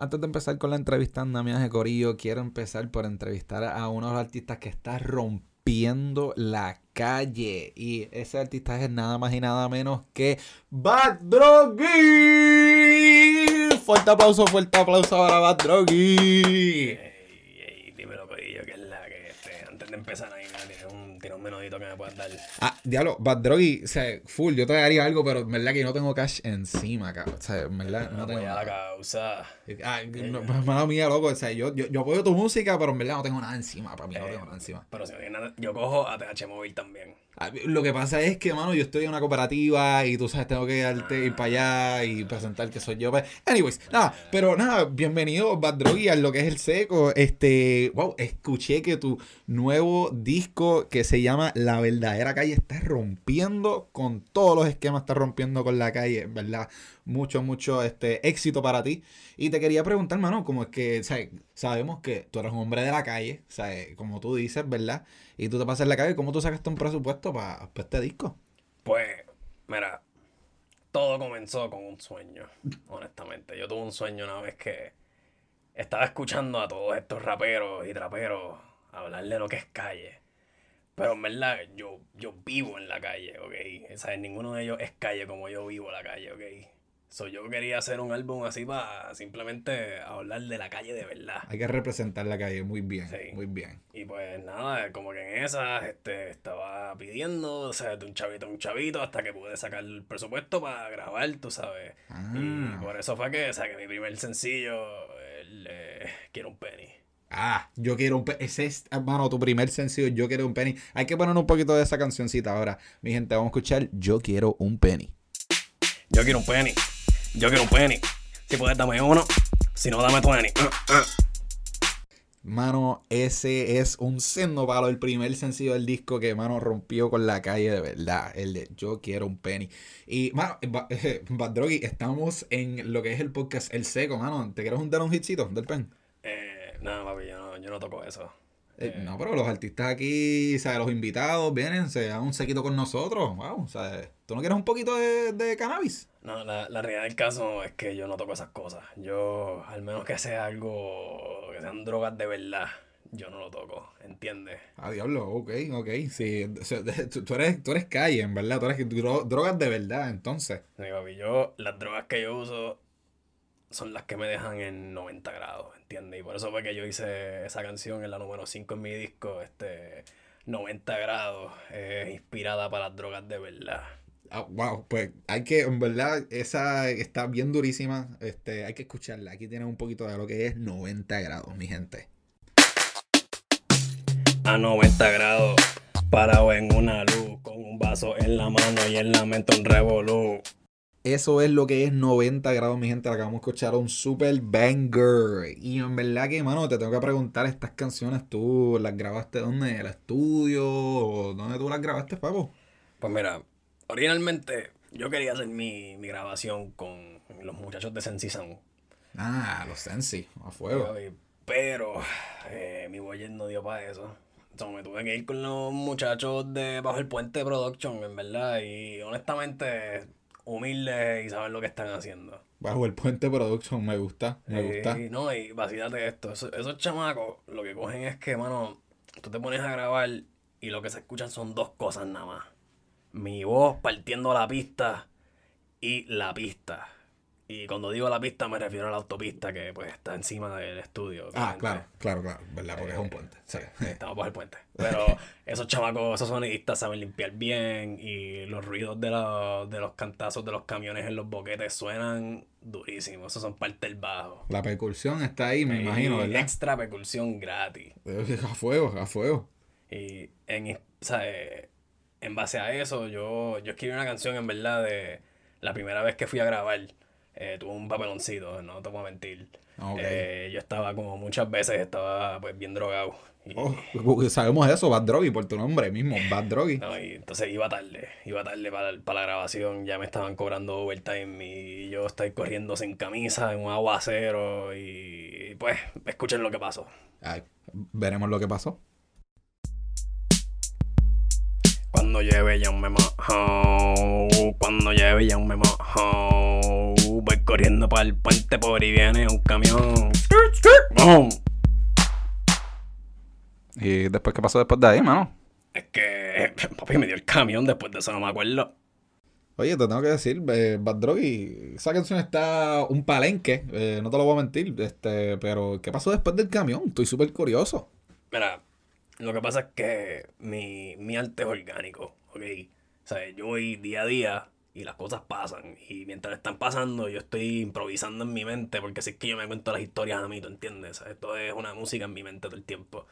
Antes de empezar con la entrevista, amigas de Corillo, quiero empezar por entrevistar a uno de los artistas que está rompiendo la calle. Y ese artista es nada más y nada menos que Bad Droggy. Fuerte aplauso, fuerte aplauso para Bad Droggy. Ey, ey, dímelo, Corillo, que es la que este, antes de empezar ahí, un, menudito que me puedas dar. Ah, diablo, Bad Droggy, o sea, full, yo te daría algo, pero en verdad que no tengo cash encima, cabrón. O sea, en verdad no tengo Apoya la causa. Ah, no, mala mía, loco. O sea, yo, yo, yo apoyo tu música, pero en verdad no tengo nada encima. Para mí no Eh, tengo nada encima. Pero si no tiene nada, yo cojo ATH móvil también. Ah, Lo que pasa es que, mano, yo estoy en una cooperativa y tú sabes, tengo que darte, ir para allá y presentar que soy yo. Pues, Anyways, nada, pero nada, bienvenido, Bad Droggy, a lo que es el seco. Este, wow, escuché que tu nuevo disco que se llama La Verdadera Calle está rompiendo con todos los esquemas, está rompiendo con la calle, ¿verdad? Mucho, mucho este, éxito para ti. Y te quería preguntar, mano, como es que, sea, sabemos que tú eres un hombre de la calle, o sea, como tú dices, ¿verdad? Y tú te pasas en la calle, ¿cómo tú sacaste un presupuesto para este disco? Pues, mira, todo comenzó con un sueño, honestamente. Yo tuve un sueño una vez que estaba escuchando a todos estos raperos y traperos hablar de lo que es calle. Pero en verdad, yo, yo vivo en la calle, ¿ok? ¿Sabes? Ninguno de ellos es calle como yo vivo la calle, ¿ok? So, yo quería hacer un álbum así para simplemente hablar de la calle de verdad. Hay que representar la calle muy bien, Sí. muy bien. Y pues nada, como que en esas este, estaba pidiendo, o sea, de un chavito a un chavito, hasta que pude sacar el presupuesto para grabar, tú sabes. Ah. Y por eso fue que saqué mi primer sencillo, el eh, Quiero un penny. Ah, yo quiero un penny. Ese es, hermano, tu primer sencillo, Yo quiero un penny. Hay que poner un poquito de esa cancioncita ahora. Mi gente, vamos a escuchar Yo quiero un penny. Yo quiero un penny, yo quiero un penny. Si puedes, dame uno, si no, dame 20. Uh, uh. Mano, ese es un sendo palo, el primer sencillo del disco que, mano, rompió con la calle de verdad. El de Yo quiero un penny. Y, mano, eh, Bad Droggy, estamos en lo que es el podcast El Seco, mano. ¿Te quieres juntar un hitcito del pen? Eh, nada, papi, yo no, yo no toco eso. Eh, no, pero los artistas aquí, o sea, los invitados vienen, se dan un sequito con nosotros. Wow, o sea, ¿tú no quieres un poquito de, de cannabis? No, la, la realidad del caso es que yo no toco esas cosas. Yo, al menos que sea algo, que sean drogas de verdad, yo no lo toco, ¿entiendes? Ah, diablo, ok, ok. Sí, o sea, tú, tú eres, tú eres calle, en verdad. Tú eres dro- drogas de verdad, entonces. Sí, papi, yo, las drogas que yo uso son las que me dejan en 90 grados, ¿entiendes? Y por eso fue que yo hice esa canción en la número 5 en mi disco, este, 90 grados, eh, inspirada para las drogas de verdad. Ah, wow, pues hay que, en verdad, esa está bien durísima. Este, hay que escucharla. Aquí tienen un poquito de lo que es 90 grados, mi gente. A 90 grados, parado en una luz, con un vaso en la mano y en la mente un revolú. Eso es lo que es 90 grados, mi gente. Acabamos de escuchar un super banger. Y en verdad que, mano, te tengo que preguntar, estas canciones, ¿tú las grabaste dónde? ¿En el estudio? ¿O ¿Dónde tú las grabaste, papo? Pues mira, originalmente yo quería hacer mi, mi grabación con los muchachos de Sensi Sound. Ah, los Sensi, a fuego. Pero eh, mi boyer no dio para eso. Entonces me tuve que ir con los muchachos de Bajo el Puente Production, en verdad. Y honestamente, humildes y saben lo que están haciendo. Bajo el puente production, me gusta, me Eh, gusta. no, y vacílate esto. Esos, esos chamacos lo que cogen es que, mano, tú te pones a grabar y lo que se escuchan son dos cosas nada más. Mi voz partiendo la pista y la pista. Y cuando digo la pista me refiero a la autopista que pues está encima del estudio. Ah, claro, claro, claro, ¿verdad? Porque es un puente. Sí. Estamos por el puente. Pero esos chamacos, esos sonidistas saben limpiar bien y los ruidos de, los- de los cantazos de los camiones en los boquetes suenan durísimos. Esos son parte del bajo. La percusión está ahí, me Y imagino, ¿verdad? Extra percusión gratis. A fuego, a fuego. Y en, o sea, eh, en base a eso, yo, yo escribí una canción en verdad de la primera vez que fui a grabar. Eh, tuve un papeloncito, no te voy a mentir. Eh, yo estaba como muchas veces, estaba pues bien drogado. Y, Oh, sabemos eso, Bad Droggy, por tu nombre mismo, Bad Droggy. no, y entonces iba tarde, iba tarde para, para la grabación, ya me estaban cobrando overtime y yo estoy corriendo sin camisa en un aguacero y pues escuchen lo que pasó. Ay, veremos lo que pasó. Cuando lleve ya un me mojo, cuando lleve ya un me mojo, voy corriendo para el puente por y viene un camión. Skirt, skirt, boom. ¿Y después qué pasó después de ahí, mano? Es que papi me dio el camión después de eso, no me acuerdo. Oye, te tengo que decir, eh, Bad Droggy, esa canción está un palenque, eh, no te lo voy a mentir, este, pero ¿qué pasó después del camión? Estoy súper curioso. Mira, lo que pasa es que mi, mi arte es orgánico, ¿ok? O sea, yo voy día a día y las cosas pasan. Y mientras están pasando, yo estoy improvisando en mi mente, porque si es que yo me cuento las historias a mí, ¿tú entiendes? O sea, esto es una música en mi mente todo el tiempo.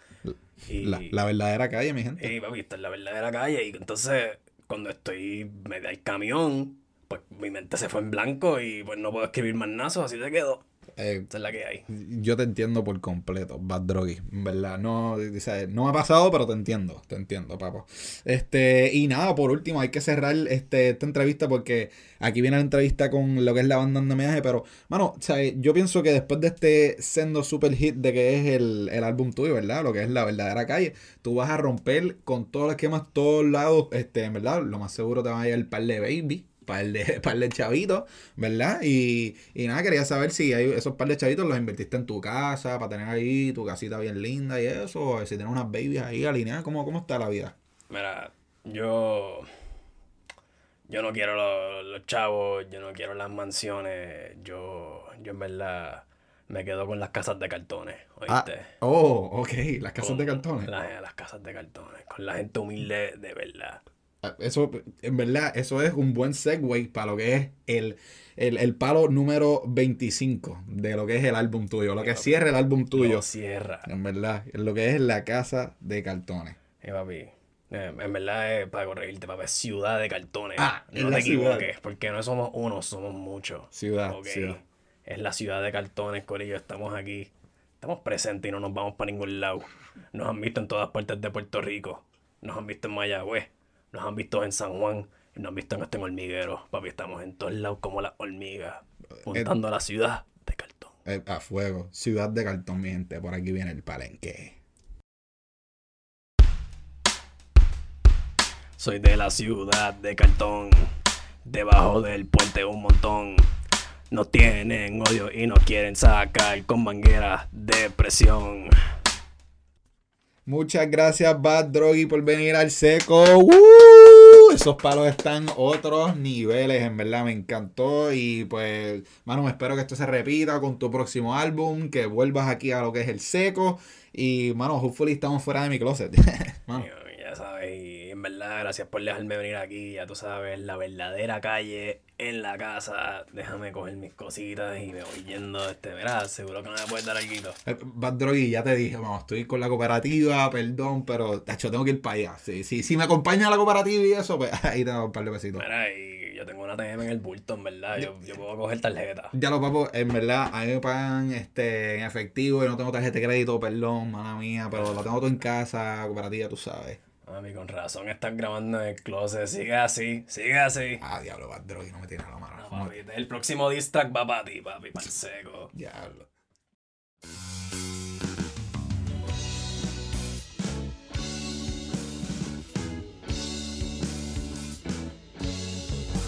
Y, La, la verdadera calle, mi gente. y papi, esta es la verdadera calle. Y entonces, cuando estoy me da el camión, pues mi mente se fue en blanco y pues no puedo escribir más nada, así se quedó. Eh, Esa es la que hay. yo te entiendo por completo, Bad Droggy, verdad. No, o sea, no me ha pasado, pero te entiendo, te entiendo, papo. Este, y nada, por último, hay que cerrar este, esta entrevista porque aquí viene la entrevista con lo que es la banda andamiaje, pero, mano, o sea, yo pienso que después de este sendo super hit de que es el, el álbum tuyo, ¿verdad? Lo que es la verdadera calle, tú vas a romper con todos los esquemas, todos lados, este, en verdad, lo más seguro te va a llegar el par de baby. Par de, par de chavitos, ¿verdad? Y, y nada, quería saber si hay esos par de chavitos los invertiste en tu casa para tener ahí tu casita bien linda y eso, o si tienes unas babies ahí alineadas, ¿cómo, cómo está la vida? Mira, yo. Yo no quiero los, los chavos, yo no quiero las mansiones. Yo, yo en verdad me quedo con las casas de cartones, Ah, ¿oíste? oh, ok, las casas de cartones. la- las casas de cartones, con la gente humilde de verdad. Ah, Eso, en verdad, eso es un buen segue para lo que es el, el, el palo número 25 de lo que es el álbum tuyo, lo que cierra el álbum tuyo. Lo cierra. En verdad, lo que es la casa de cartones. Eh, papi, eh, en verdad es para corregirte, papi, ciudad de cartones. Ah, no te ciudad. equivoques, porque no somos uno, somos muchos. Ciudad, Ok, ciudad. Es la ciudad de cartones, Corillo. Estamos aquí. Estamos presentes y no nos vamos para ningún lado. Nos han visto en todas partes de Puerto Rico. Nos han visto en Mayagüez. Nos han visto en San Juan. Y nos han visto en este hormiguero. Papi, estamos en todos lados como las hormigas. Puntando a la ciudad de cartón. Eh, a fuego, ciudad de cartón, mi gente. Por aquí viene el palenque. Soy de la ciudad de cartón. Debajo del puente un montón. Nos tienen odio y nos quieren sacar con mangueras de presión. Muchas gracias, Bad Droggy, por venir al seco. ¡Woo! Esos palos están otros niveles, en verdad, me encantó. Y pues, mano, espero que esto se repita con tu próximo álbum, que vuelvas aquí a lo que es el seco. Y, mano, hopefully estamos fuera de mi closet. Ya sabes, en verdad, gracias por dejarme venir aquí. Ya tú sabes, la verdadera calle en la casa. Déjame coger mis cositas y me voy yendo. Este, verás, seguro que no me puedes dar algo. Bad Droggy, ya te dije, vamos, estoy con la cooperativa, perdón, pero, tacho, tengo que ir para allá. Sí, sí, si me acompaña a la cooperativa y eso, pues ahí tengo un par de besitos. Mira, y yo tengo una TM en el bulto, en verdad. Yo, yo puedo coger tarjeta. Ya los papos, en verdad, a mí me pagan este, en efectivo y no tengo tarjeta de crédito, perdón, mala mía, pero lo tengo todo en casa, cooperativa, tú sabes. Mami, con razón estás grabando en el closet. Sigue así, sigue así. Ah, diablo, Bad Droggy, no me tiene la mano. No, papi, el próximo diss track va para ti, papi, para el seco. Diablo.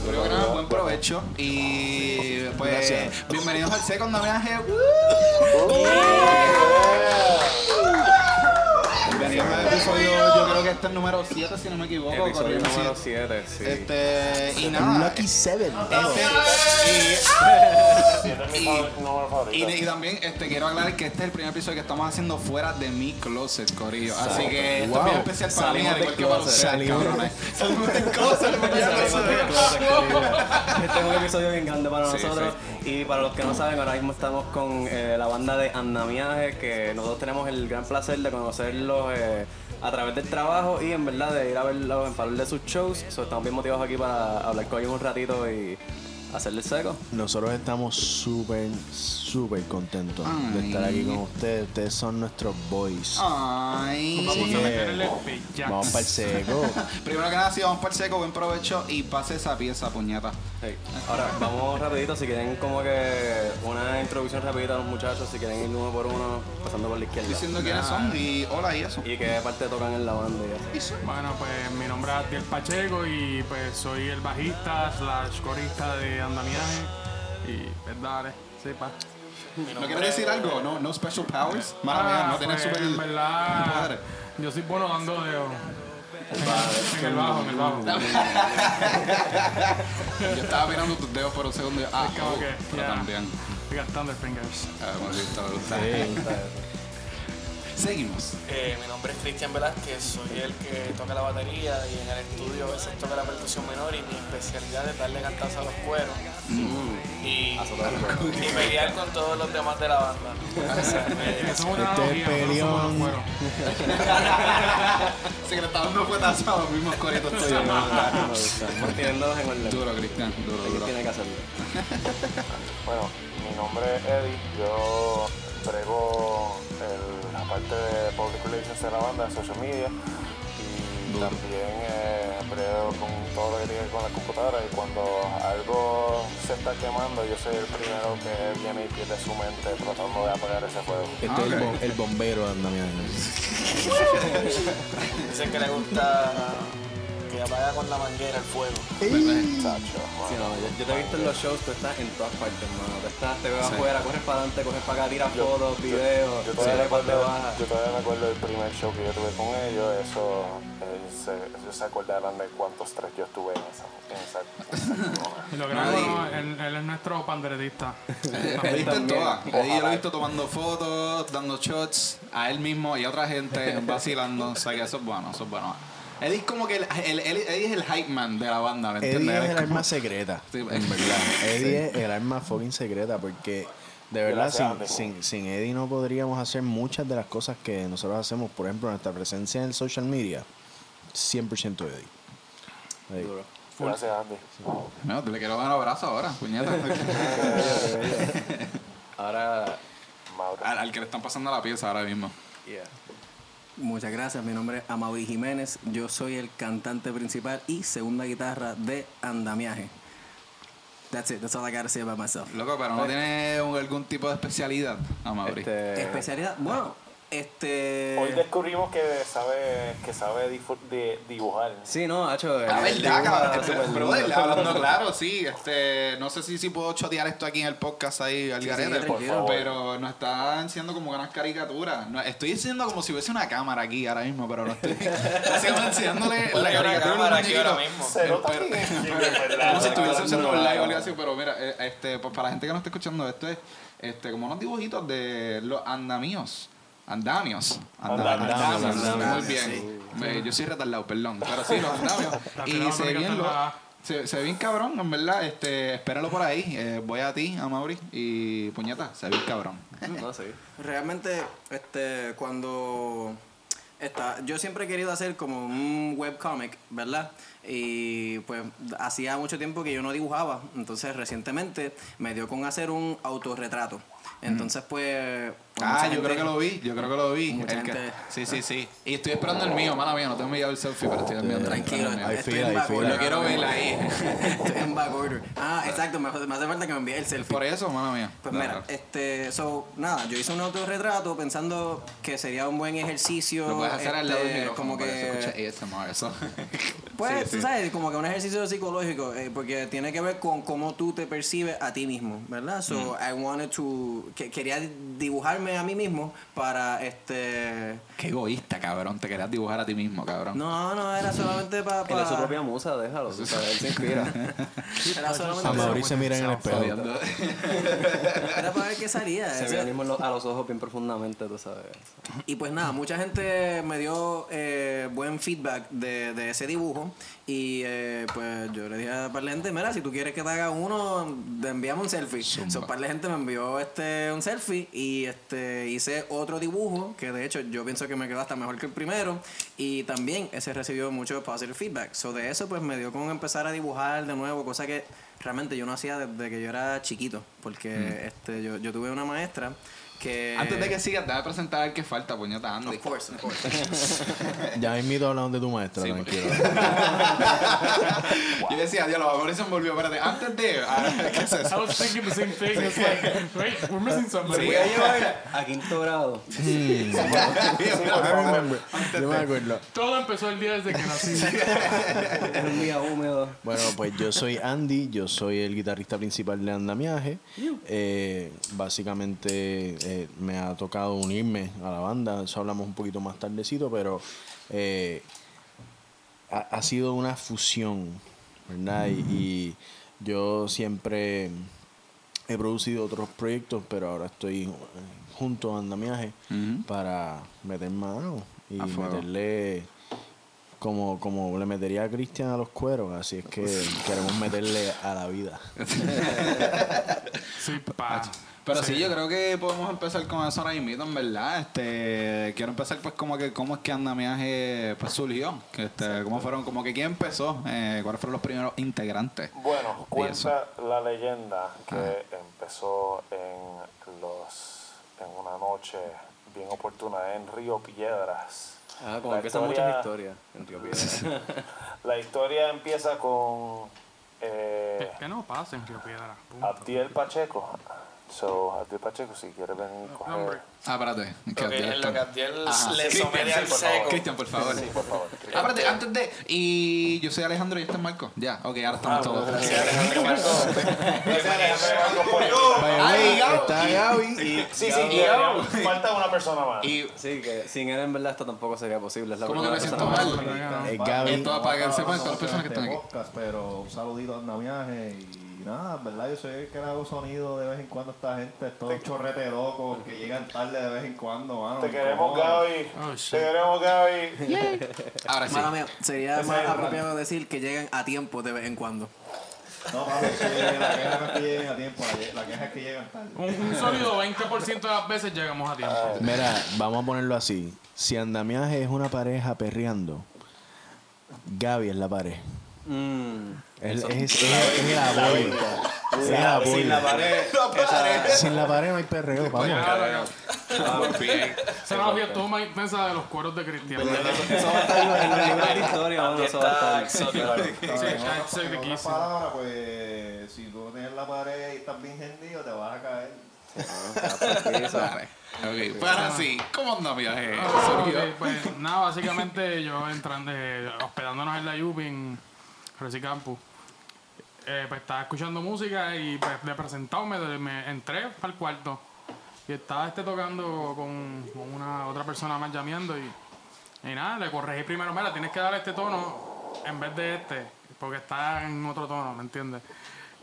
Primero que nada, buen provecho y pues bienvenidos al Second Homenaje. Al episodio, yo creo que este es el número 7 si no me equivoco. Episodio número sí. 7, sí. Este, y nada. Lucky Seven. Este, y, y, y también este, quiero aclarar que este es el primer episodio que estamos haciendo fuera de mi closet, Corillo. Así que esto es bien especial para mí, al igual que para ustedes, cabrones. Salimos del closet. Este es un episodio bien grande para Sí, nosotros. Y para los que no saben, ahora mismo estamos con eh, la banda de Andamiaje, que nosotros tenemos el gran placer de conocerlos eh, a través del trabajo y en verdad de ir a verlos en par de sus shows. Estamos bien motivados aquí para hablar con ellos un ratito y hacerle seco. Nosotros estamos súper, súper contentos de estar aquí con ustedes. Ustedes son nuestros boys. Ay. Vamos para el seco. Primero que nada, sí, vamos para el seco, buen provecho y pase esa pieza, puñeta. Hey, Ahora, vamos rapidito, si quieren como que una introducción rapidita a los muchachos, si quieren ir uno por uno, pasando por la izquierda. Diciendo quiénes son y hola y eso. Y qué parte tocan en la banda y así. Bueno, pues mi nombre es Abdiel Pacheco y pues soy el bajista slash corista de Andamiaje. Y pues dale, sepa. ¿No quieres decir algo? No, no special powers. Mala mía, no tienes pues, super en verdad, yo soy bueno dando dedos. En el bajo, en el bajo. Yo estaba mirando tus dedos por un segundo y ah, oh, que, pero yeah. también. We got thunder fingers. Ah, hemos visto, me gusta. Seguimos. Eh, mi nombre es Cristian Velázquez, soy el que toca la batería y en el estudio a veces toca la percusión menor y mi especialidad es darle cantazo a los cueros y, y pelear con todos los demás de la banda. O sea, me- Eso es una Este peleón. Sí, que le está dando a los mismos coritos tuyos. En orden. Duro, Cristian, duro, duro. tiene que hacerlo. Bueno, mi nombre es Eddie, yo brego el- parte de Public Relations de la banda, de social media, y también eh, con todo lo que tiene que ver con la computadora, y cuando algo se está quemando, yo soy el primero que viene y pierde su mente tratando de apagar ese fuego. Este es el, Ok. bo- el bombero de Andamián. Dicen que le gusta que apaga con la manguera el fuego. Chacho, Sí, no, yo, yo te he visto en los shows, tú estás en todas partes, hermano. Tú estás, te veo afuera, corres para adelante, corres para acá, tiras fotos, videos, Yo todavía, bajas. yo todavía me acuerdo del primer show que yo tuve con ellos, eso, eh, se, ellos se acordarán de cuántos tres yo estuve en esa, en esa, Y lo grande, no, él, él es nuestro panderetista. He visto en todas. Yo lo he visto tomando fotos, dando shots a él mismo y a otra gente vacilando. O sea que eso es bueno, eso es bueno. Eddie es como que el, el- el- Eddie es el hype man de la banda, ¿me entiendes? Eddie es el como- arma secreta. Sí, en verdad. Eddie es el arma fucking secreta porque de verdad sin, sin, sin Eddie no podríamos hacer muchas de las cosas que nosotros hacemos. Por ejemplo, nuestra presencia en el social media. 100% Eddie. Eddie. Gracias, Andy. No, te le quiero dar un abrazo ahora, puñeta. Ahora, Mauro. al, al que le están pasando la pieza ahora mismo. yeah. Muchas gracias, mi nombre es Amaury Jiménez, yo soy el cantante principal y segunda guitarra de Andamiaje. That's it, that's all I gotta say about myself. Loco, pero no tiene un- algún tipo de especialidad, Amaury. Este, Especialidad, bueno, este... Hoy descubrimos que sabe, que sabe de dibujar. Sí, no, Hacho. La él verdad, cabrón, este, hablando claro, sí, este, no sé si, si puedo chotear esto aquí en el podcast ahí al Sí, garete, sí, tranquilo. pero nos están haciendo como unas caricaturas. No, estoy diciendo como si hubiese una cámara aquí ahora mismo, pero no estoy. Estoy enseñándole la caricatura cámara aquí ahora mismo. Se nota. Como si estuviese haciendo un live o no. algo así, pero mira, eh, este, pues para la gente que no está escuchando esto es este, como unos dibujitos de los andamíos. Andamios. Andamios, Andamios. andamios, Muy bien. Yo soy retardado, perdón. Pero sí, los andamios. y se ve bien, lo- se, se ve bien cabrón, en verdad. Este, espéralo por ahí. Eh, voy a ti, a Mauri. Y puñeta, se ve bien cabrón. No, sí. Realmente, este, cuando está, yo siempre he querido hacer como un webcomic, ¿verdad? Y pues hacía mucho tiempo que yo no dibujaba, entonces recientemente me dio con hacer un autorretrato. Entonces, pues, Ah, yo gente- creo que lo vi, yo creo que lo vi. Mucha El que- Sí, sí, sí. Y estoy esperando el mío, mala mía, no tengo enviado el selfie, pero estoy enviando Tranquilo, el estoy fila, en back order. Lo quiero ver ahí. Estoy en back order. Ah, exacto, me, hace falta que me envíe el selfie. Por eso, mala mía. Pues mira, este, so, nada, yo hice un autorretrato pensando que sería un buen ejercicio. Lo puedes hacer al lado del este, micrófono como para que se que, escuche ASMR, eso. pues, Sí, tú sí. sabes, como que un ejercicio psicológico, eh, porque tiene que ver con cómo tú te percibes a ti mismo, ¿verdad? So, Mm. I wanted to, que, quería dibujarme a mí mismo para, este, Qué egoísta, cabrón. Te querías dibujar a ti mismo, cabrón. no, no, era solamente para, Él es su propia musa, déjalo. tú sabes, él se inspira. era solamente A Mauri se mira en el espejo. Era para ver qué salía. Se Ese- ve mismo a los ojos bien profundamente, tú sabes. Y pues nada, mucha gente me dio eh, buen feedback de, de ese dibujo. Y eh, pues yo le dije a par de gente, mira, si tú quieres que te haga uno, te enviamos un selfie. So, par de gente me envió este un selfie y este hice otro dibujo, que de hecho yo pienso que me quedó hasta mejor que el primero. Y también ese recibió mucho positive feedback. So de eso pues me dio con empezar a dibujar de nuevo, cosa que realmente yo no hacía desde que yo era chiquito. Porque este yo, yo tuve una maestra que... Antes de que sigas, déjame presentar al que falta, puñeta, Andy. Of course, of course. Ya invito hablando de tu maestra, Sí, tranquilo. Yo decía, Dios, los amores se me volvió, espérate, antes de... ah, ¿Qué es I was thinking the same thing. It's like, wait, we're missing somebody. Voy a llevar a quinto grado. Remember. Yo me acuerdo. Todo empezó el día desde que nací. Es un día húmedo. Bueno, pues yo soy Andy, yo yo soy el guitarrista principal de Andamiaje. Eh, básicamente eh, me ha tocado unirme a la banda, eso hablamos un poquito más tardecito, pero eh, ha, ha sido una fusión, ¿verdad? Y, y yo siempre he producido otros proyectos, pero ahora estoy eh, junto a Andamiaje Ujú. para meter mano y meterle como, como le metería a Cristian a los cueros, así es que queremos meterle a la vida. Sí, pa. Pero sí. yo creo que podemos empezar con eso ahora mismo, en verdad. Este, quiero empezar pues como que cómo es que Andamiaje pues surgió. Que, este, cómo fueron, como que quién empezó, eh, cuáles fueron los primeros integrantes. Bueno, cuenta la leyenda que empezó en los en una noche bien oportuna en Río Piedras. Ah, como La empiezan historia- muchas historias en Río Piedra. La historia empieza con eh, Que, que no pasen, Río Piedra. Abdiel Pacheco. So, Abdiel Pacheco, si quiere venir a Hombre. coger. Ah, espérate. que Abdiel en lo que Abdiel Ajá. le Cristian, somete al por favor. seco. Cristian, por favor. Sí, por favor. Ah, espérate, antes de. Y yo soy Alejandro y este es Marco. Ya, ok, ahora estamos todos. Gracias, Alejandro Marco. Ay, Gabo. Está Gaby. Sí, sí, falta una persona más. Y Sí, que sin él en verdad esto tampoco sería posible. Es la ¿Cómo que me siento mal? Gaby. Esto para que sepan todas las personas que este están aquí. pero un saludito a Andamiaje y nada, en verdad yo soy el que le hago sonido de vez en cuando a esta gente, estos chorrete locos que llegan tarde de vez en cuando, mano. Te queremos, incomoda. Gaby. Oh, Te queremos, Gaby. Ahora sí. Mala mía, sería más apropiado decir que llegan a tiempo de vez en cuando. No, papi, es que la queja no es que lleguen a tiempo, la, queja es que llegan tarde. Un, un sólido 20% de las veces llegamos a tiempo. Mira, vamos a ponerlo así. Si Andamiaje es una pareja perreando, Gaby es la pared. Mm. Es, es, es, es el apoyo. Es el apoyo. Sin la pared. Sin la pared no hay perreo, vamos. Esa analogía estuvo más intensa de los cueros de Cristian. Eso va a estar en los- libros de historia. Eso va a estar. Otras palabras, pues si tú no tienes la pared y estás bien hendido, te vas a caer. Vale. Ok, pues ahora sí. ¿Cómo anda viaje? Ah, pues nada, básicamente yo entrando, eh, hospedándonos en la Yupi en Reci Campus, eh, pues estaba escuchando música y pues, presentado me, entré para el cuarto y estaba este tocando con, una otra persona más llameando y, y nada, le corregí primero, mira, tienes que dar este tono en vez de este, porque está en otro tono, ¿me entiendes?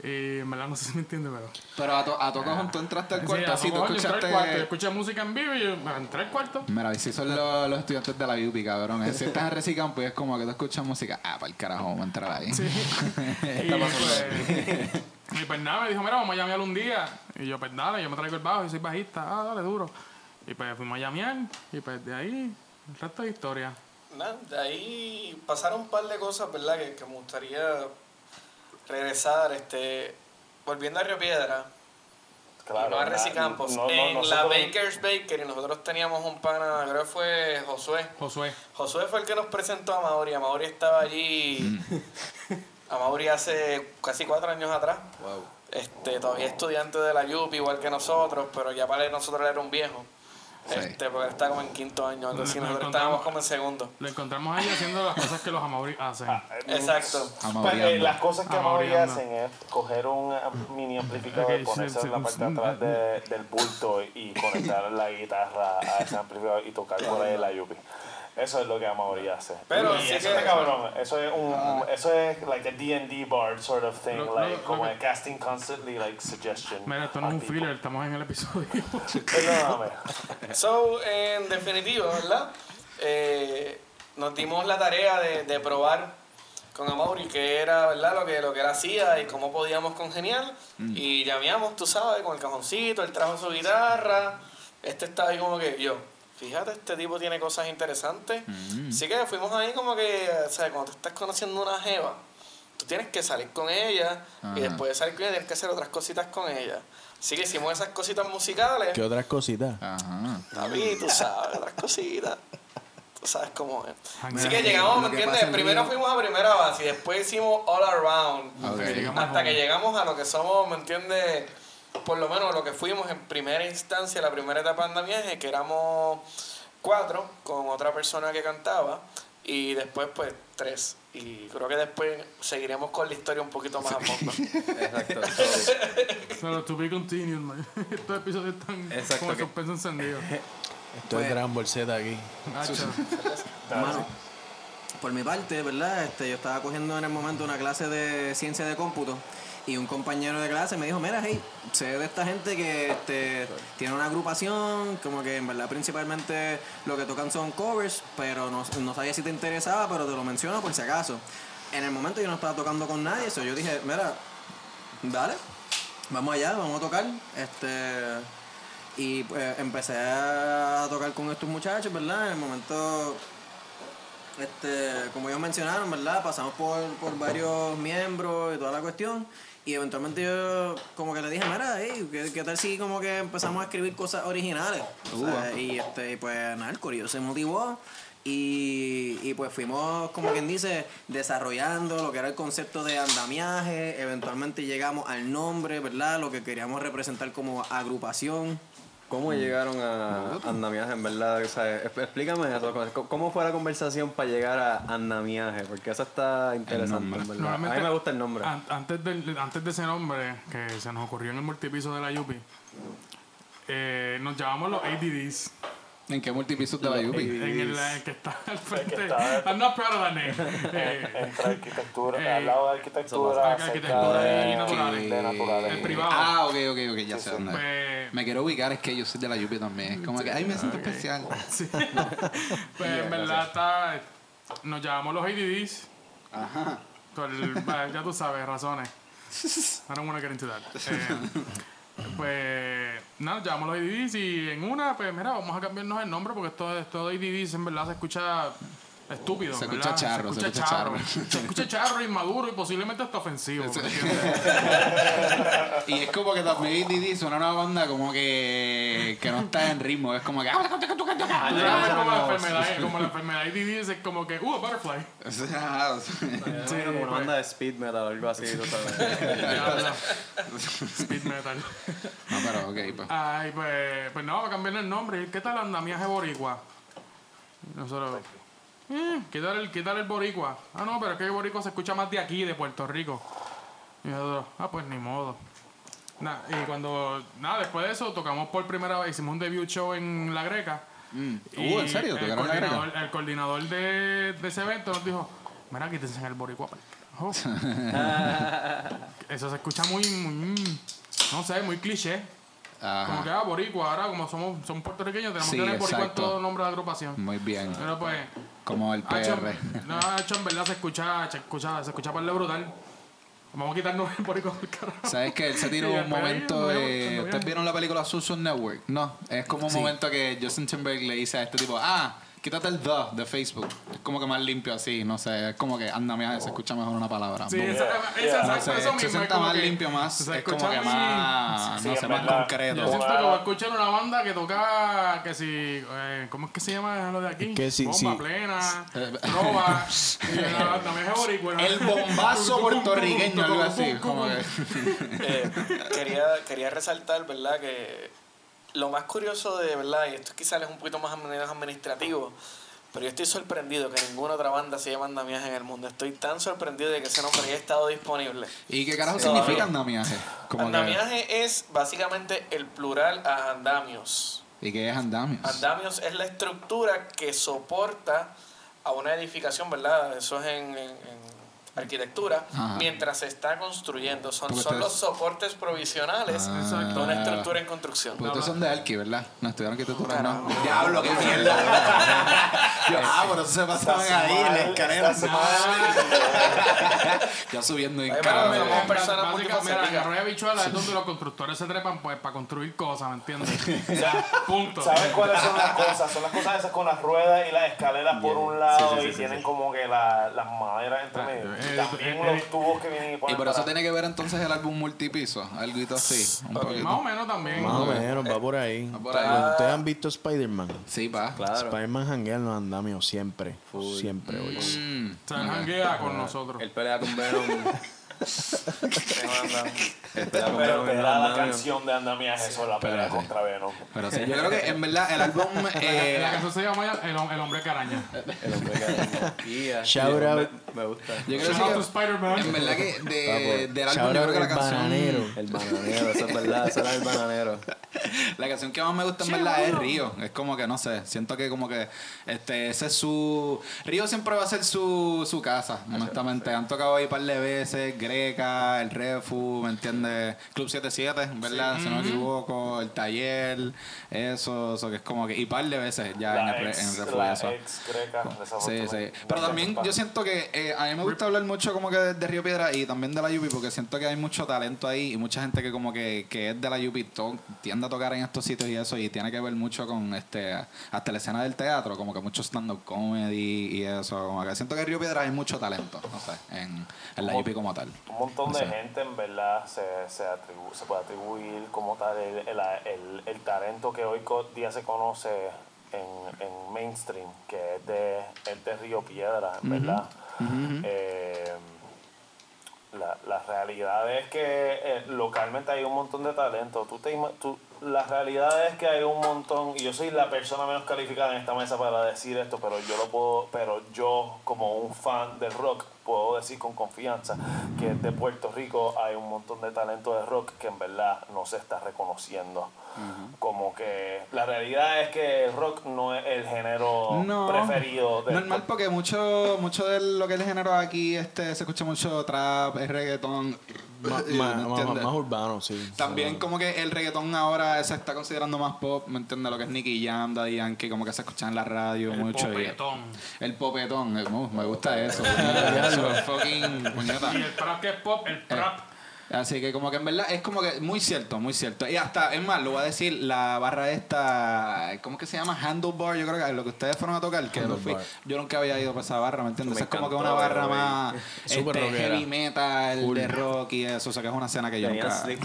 Y en verdad no sé si me entiende, pero... Pero a, to a todos tú entraste al Sí, cuarto, a así tú yo al cuarto, yo escuchaste. escuché música en vivo y yo me entré al cuarto. Mira, si son los, los estudiantes de la UPI, cabrón. Si estás en Recicampo y es como que tú escuchas música, ah, para el carajo, vamos a entrar ahí. Sí. y, pues, y pues nada, me dijo, mira, vamos a llamear un día. Y yo, pues dale, yo me traigo el bajo y soy bajista. Ah, dale, duro. Y pues fuimos a llamear. Y pues de ahí, el resto de historia. Nada, de ahí pasaron un par de cosas, ¿verdad? Que, que me gustaría regresar, este, volviendo a Río Piedra, Claro, y no a na- Reci Campos, no, no, en la Baker's Bakery nosotros teníamos un pana, creo que fue Josué. Josué. Josué fue el que nos presentó a Mauri, a Mauri estaba allí, a Mauri hace casi cuatro años atrás. Este, todavía estudiante de la UP, igual que nosotros, pero ya para nosotros era un viejo. Sí. Este, porque está como en quinto año, algo así, Nos nosotros estábamos como en segundo. Lo encontramos ahí haciendo las cosas que los amauris hacen. Exacto. Pues, eh, Amauriando. las cosas que. Mauri hacen es coger un eh, mini amplificador, Ok, sí, ponerse sí, en la parte de atrás de- del bulto y conectar la guitarra a ese amplificador y tocar por ahí la yupi. Eso es lo que Mauri hace. Pero sí eso que- cabrón. Eso es un, eso es like a D&D bard sort of thing, Lo- like lo- como lo de casting constantly like suggestion. Mira, esto no es un filler, estamos en el episodio. Perdóname. So, en definitiva, ¿verdad? Eh, nos dimos la tarea de, de probar con Amaury qué era, ¿verdad? Lo que, lo que él hacía y cómo podíamos congeniar. Y llameamos, tú sabes, con el cajoncito, él trajo su guitarra. Este estaba ahí como que yo. Fíjate, este tipo tiene cosas interesantes. Así que fuimos ahí como que, o sea, cuando tú estás conociendo una jeva, tú tienes que salir con ella y Ajá. después de salir con ella tienes que hacer otras cositas con ella. Así que hicimos esas cositas musicales. ¿Qué otras cositas? Ajá. David, tú sabes, otras cositas. Tú sabes cómo es. Así Mira, que llegamos, ¿me entiendes? Primero fuimos a primera base y después hicimos all around. Ok. Llegamos Hasta que llegamos a lo que somos, ¿me entiendes? Por lo menos lo que fuimos en primera instancia, la primera etapa de andamiaje, que éramos cuatro con otra persona que cantaba y después pues tres. Y creo que después seguiremos con la historia un poquito más a fondo. Exacto. Pero to be continued, man. Estos episodios están Exacto, con el que- suspenso encendido. Esto es Dragon Ball Z aquí. Mano, por mi parte, ¿verdad? Este, yo estaba cogiendo en el momento una clase de ciencia de cómputo y un compañero de clase me dijo, mira, hey, sé de esta gente que este, tiene una agrupación, como que en verdad principalmente lo que tocan son covers, pero no, no sabía si te interesaba, pero te lo menciono por si acaso. En el momento yo no estaba tocando con nadie, eso yo dije, mira, dale, vamos allá, vamos a tocar. Este, y pues empecé a tocar con estos muchachos, ¿verdad? En el momento, este, como ellos mencionaron, ¿verdad? Pasamos por, por varios miembros y toda la cuestión. Y eventualmente yo como que le dije, mira, hey, ¿qué, qué tal si como que empezamos a escribir cosas originales? O sea, y este, y pues nada, el corillo se motivó. Y, y pues fuimos, como quien dice, desarrollando lo que era el concepto de andamiaje. Eventualmente llegamos al nombre, ¿verdad? Lo que queríamos representar como agrupación. ¿Cómo llegaron a andamiaje, en verdad? O sea, explícame eso. ¿Cómo- ¿Cómo fue la conversación para llegar a andamiaje? Porque eso está interesante, en verdad. A mí me gusta el nombre. an- antes, del- antes de ese nombre, que se nos ocurrió en el multipiso de la Yupi, eh, nos llamamos los ADDs. ¿En qué multipisos de la Yupi? En el, el que está al frente. está- I'm not proud of that name. Eh, Entre arquitectura, Eh, al lado de arquitectura, arquitectura cerca y de, naturales. de naturales. el privado. Ah, ok, ok, ok, ya sé dónde. es. Pues, Me quiero ubicar, es que yo soy de la Yupi también. Es como que, ay, me siento especial. sí. pues en verdad está, nos llamamos los ADDs. Ajá. Por ya tú sabes, razones. I don't want to get into that. Eh, pues nada, llamamos los ADDs y en una, pues mira, vamos a cambiarnos el nombre porque esto, esto de ADDs en verdad se escucha estúpido. Se ¿verdad? escucha charro, se escucha charro. Se escucha charro, inmaduro y posiblemente hasta ofensivo. Y es como que también ADD suena una banda como que, que no está en ritmo. Es como que. "Ah, sabes como la enfermedad, como la enfermedad ADD es como que, uh, a butterfly. Sí, sea, Sí, como una banda de speed metal o algo así. Speed metal. No, pero ok, pues. Ay, pues, pues no, vamos a cambiarle el nombre. ¿Qué tal andamiaje boricua? Nosotros, eh, quitar el, quitar el boricua. Ah, no, pero es que el boricua se escucha más de aquí, de Puerto Rico. Y nosotros, ah, pues ni modo. Nah, y cuando, nada, después de eso tocamos por primera vez, hicimos un debut show en La Greca. Mm. Y Uh, ¿en serio? El ¿Tocaron en coordinador, el coordinador de, de ese evento nos dijo, mira, quítense el boricua. pa'l carajo". Eso se escucha muy, muy, no sé, muy cliché. Como que, ah, boricua, ahora como somos, somos puertorriqueños, tenemos Sí, que tener boricua en todo nombre de agrupación. Muy bien. Pero pues, Como el PR. no, Hacho, en verdad se escucha, se escucha, se escucha para brutal. Vamos a quitarnos el boricua del carajo. ¿Sabes que Él se tiró un momento de... ¿Ustedes vieron la película Social Network? No. Es como un Sí. momento que Justin Timberlake le dice a este tipo, ah, quítate el the de Facebook. Es como que más limpio así, no sé. Es como que, anda, mira, se escucha mejor una palabra. Sí, esa, esa, Yeah. No exacto, sé, eso mismo. se es sienta como más que limpio, más... se Es como escucha que más... Sí, no sé, más verdad. concreto. Yo siento que voy a escuchar una banda que toca, que si, eh, ¿cómo es que se llama lo de aquí? Que sí, Bomba sí. plena, trova, y la- también es boricua. El bombazo puertorriqueño, algo así. Como que... Eh, quería, quería resaltar, ¿verdad? Que lo más curioso de, ¿verdad? Y esto quizás es un poquito más admin- administrativo, pero yo estoy sorprendido que ninguna otra banda se llama Andamiaje en el mundo. Estoy tan sorprendido de que ese nombre haya estado disponible. ¿Y qué carajo Todavía. significa andamiaje? Como que- Andamiaje es básicamente el plural a andamios. ¿Y qué es andamios? Andamios es la estructura que soporta a una edificación, ¿verdad? Eso es en, en- en arquitectura, Ajá. mientras se está construyendo. Son, Porque son los soportes provisionales Ah. de una estructura en construcción. Porque ustedes son de Arqui, ¿verdad? No estudiaron arquitectura. ¿no? Diablo, qué mierda. Yo, ah, por eso se pasaban ahí en la escalera. Ya subiendo en pero- Somos personas Arroyo de Bichuela es donde los constructores se trepan pues, para construir cosas, ¿me entiendes? O sea, punto. ¿Sabes cuáles son las cosas? Son las cosas esas con las ruedas y las escaleras por un lado y tienen como que la- las maderas entre medio. Eh, Y también eh, los tubos que vienen y por eso para- tiene que ver entonces el álbum multipiso, algo así. Un Ok, poquito. Más o menos también. Más o menos, va por ahí. por ahí. ¿Ustedes han visto Spider-Man? Sí, pa. Claro. Spider-Man janguea en los andamios siempre. Siempre, oye. Mm. Él janguea con nosotros. Él pelea con Venom Pero te da la canción de andamiaje sola pelea Espérate. contra Venom. Pero sí, yo creo que en verdad el álbum. eh, La canción se llama el, el hombre que araña. El hombre que. Shout out. Me gusta. yo creo Shout que out to que- Spider-Man. en verdad que de, del álbum yo creo que la el canción. bananero. El bananero, eso es verdad, eso era el bananero. La canción que más me gusta en verdad es Río. Es como que no sé, siento que como que este ese es su Río siempre va a ser su, su casa, honestamente. Han tocado ahí un par de veces, Greca, el Refu, ¿me entiendes? Club 77, ¿verdad? Si no me equivoco, el taller, eso, eso que es como que y par de veces ya en La el, ex, en el Refu la eso. ex greca, Sí, sí. Pero también yo siento que eh, a mí me gusta hablar mucho como que de, de Río Piedra y también de la Yupi porque siento que hay mucho talento ahí y mucha gente que como que, que es de la Yupi tiende a tocar en estos sitios y eso y tiene que ver mucho con este hasta la escena del teatro, como que mucho stand-up comedy y eso. Como que siento que en Río Piedra hay mucho talento, no sé, en, en la Yupi como tal. Un montón de gente en verdad se, se, atribu- se puede atribuir como tal el, el, el- el talento que hoy día se conoce en, en mainstream, que es de, es de Río Piedra, en verdad. Eh, la, la realidad es que eh, localmente hay un montón de talento. Tú te, tú, la realidad es que hay un montón, y yo soy la persona menos calificada en esta mesa para decir esto, pero yo lo puedo, pero yo como un fan del rock puedo decir con confianza que de Puerto Rico hay un montón de talento de rock que en verdad no se está reconociendo. Como que la realidad es que el rock no es el género No. preferido del Normal porque mucho mucho de lo que es el género aquí este se escucha mucho trap, es reggaetón, Más, ¿me más, más, entiendes? más urbano, sí. También como que el reggaetón ahora se está considerando más pop, ¿me entiendes? Lo que es Nicky Jam, Daddy Yankee, como que se escucha en la radio El mucho. y- popetón. el popetón, eh, uh, me gusta eso. eso es fucking puñeta. Y el trap que es pop, el trap. Así que como que en verdad es como que muy cierto, muy cierto. Y hasta, es más, lo voy a decir, la barra esta, ¿cómo que se llama? Handlebar, yo creo que es lo que ustedes fueron a tocar, que lo fui, yo nunca había ido para esa barra, ¿me entiendes? Me es como que una barra más este, heavy metal, Full. de rock y eso, o sea que es una escena que yo Tenía nunca... Eh,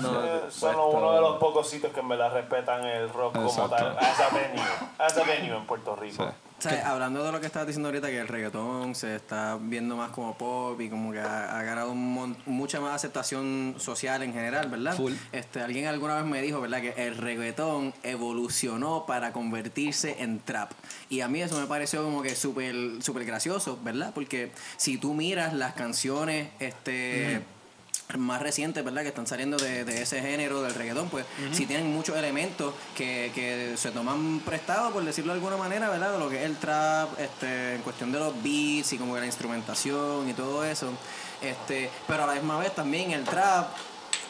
Son puesto. uno de los pocos sitios que en verdad respetan el rock como tal, a venue, as a venue en Puerto Rico. Sí. O sea, hablando de lo que estabas diciendo ahorita, que el reggaetón se está viendo más como pop y como que ha, ha ganado un mucha más aceptación social en general, ¿verdad? Full. Este, alguien alguna vez me dijo, ¿verdad? Que el reggaetón evolucionó para convertirse en trap. Y a mí eso me pareció como que súper súper gracioso, ¿verdad? Porque si tú miras las canciones, este... más recientes, ¿verdad? Que están saliendo de, de ese género del reggaetón, pues sí tienen muchos elementos que, que se toman prestados, por decirlo de alguna manera, ¿verdad? De lo que es el trap, este, en cuestión de los beats y como que la instrumentación y todo eso. Este, pero a la misma vez también el trap,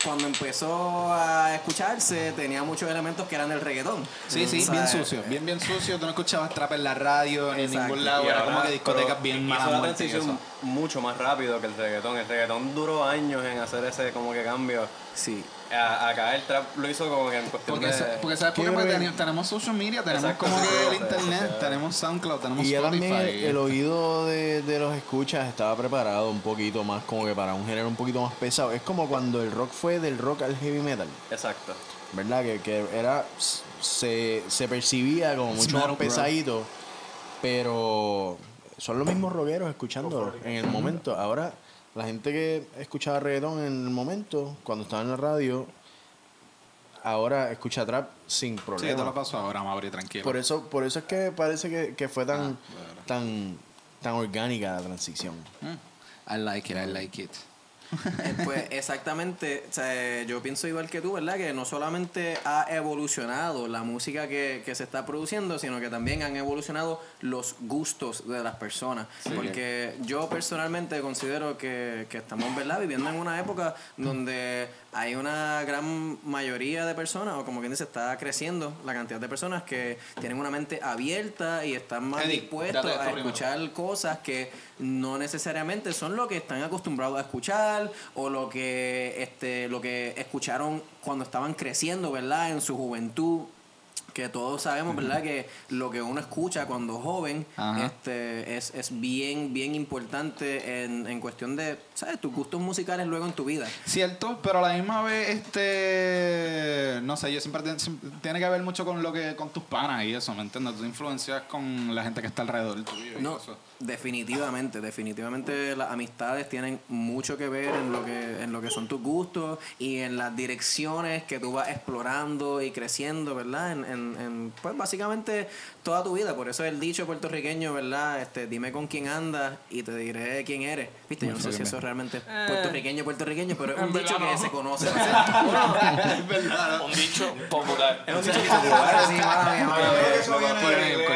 cuando empezó a escucharse, tenía muchos elementos que eran del reggaetón. Sí, sí, bien sucio, bien, bien sucio. Tú no escuchabas trap en la radio, ni en ningún lado. Y Era ahora, como que discotecas pero bien hizo la transición eso. mucho más rápido que el reggaetón. El reggaetón duró años en hacer ese como que cambio. Sí. A- Acá el trap lo hizo como que en cuestión Porque, de... sa- porque sabes por qué Qué Porque tenemos social media, tenemos Exacto, como sí, que el sí, internet, sí. tenemos SoundCloud, tenemos Y ya Spotify. también el oído de, de los escuchas estaba preparado un poquito más como que para un género un poquito más pesado. Es como cuando el rock fue del rock al heavy metal, Exacto. ¿verdad? Que, que era se, se percibía como mucho más pesadito, pero son los mismos rockeros escuchándolo en el momento. Ahora, la gente que escuchaba reggaetón en el momento, cuando estaba en la radio, ahora escucha trap sin Sí, problema. te lo paso ahora, Mauri, tranquilo. Por eso, por eso es que parece que, que fue tan, tan, tan orgánica la transición. Mm. I like it, I like it. Eh, Pues exactamente, o sea, yo pienso igual que tú, ¿verdad? Que no solamente ha evolucionado la música que, que se está produciendo, sino que también han evolucionado los gustos de las personas. Porque yo personalmente considero que, que estamos, ¿verdad? Viviendo en una época donde hay una gran mayoría de personas, o como quien dice, está creciendo la cantidad de personas que tienen una mente abierta y están más Eddie, dispuestos a primero. escuchar cosas que no necesariamente son lo que están acostumbrados a escuchar o lo que este lo que escucharon cuando estaban creciendo, ¿verdad? En su juventud. que todos sabemos, ¿verdad? Que lo que uno escucha cuando joven Ajá. este, es, es bien, bien importante en, en cuestión de, ¿sabes? Tus gustos musicales luego en tu vida. Cierto, pero a la misma vez, este, no sé, yo siempre tiene que ver mucho con lo que, con tus panas y eso, ¿me entiendes? Tus influencias con la gente que está alrededor tuyo No, eso. definitivamente, definitivamente las amistades tienen mucho que ver en lo que, en lo que son tus gustos y en las direcciones que tú vas explorando y creciendo, ¿verdad? En, en, en, pues básicamente toda tu vida. Por eso el dicho puertorriqueño, ¿verdad? Este, dime con quién andas y te diré quién eres. Viste, yo no sé si eso realmente es puertorriqueño, puertorriqueño, pero es un dicho que se conoce. Un dicho popular. es un dicho. Sí,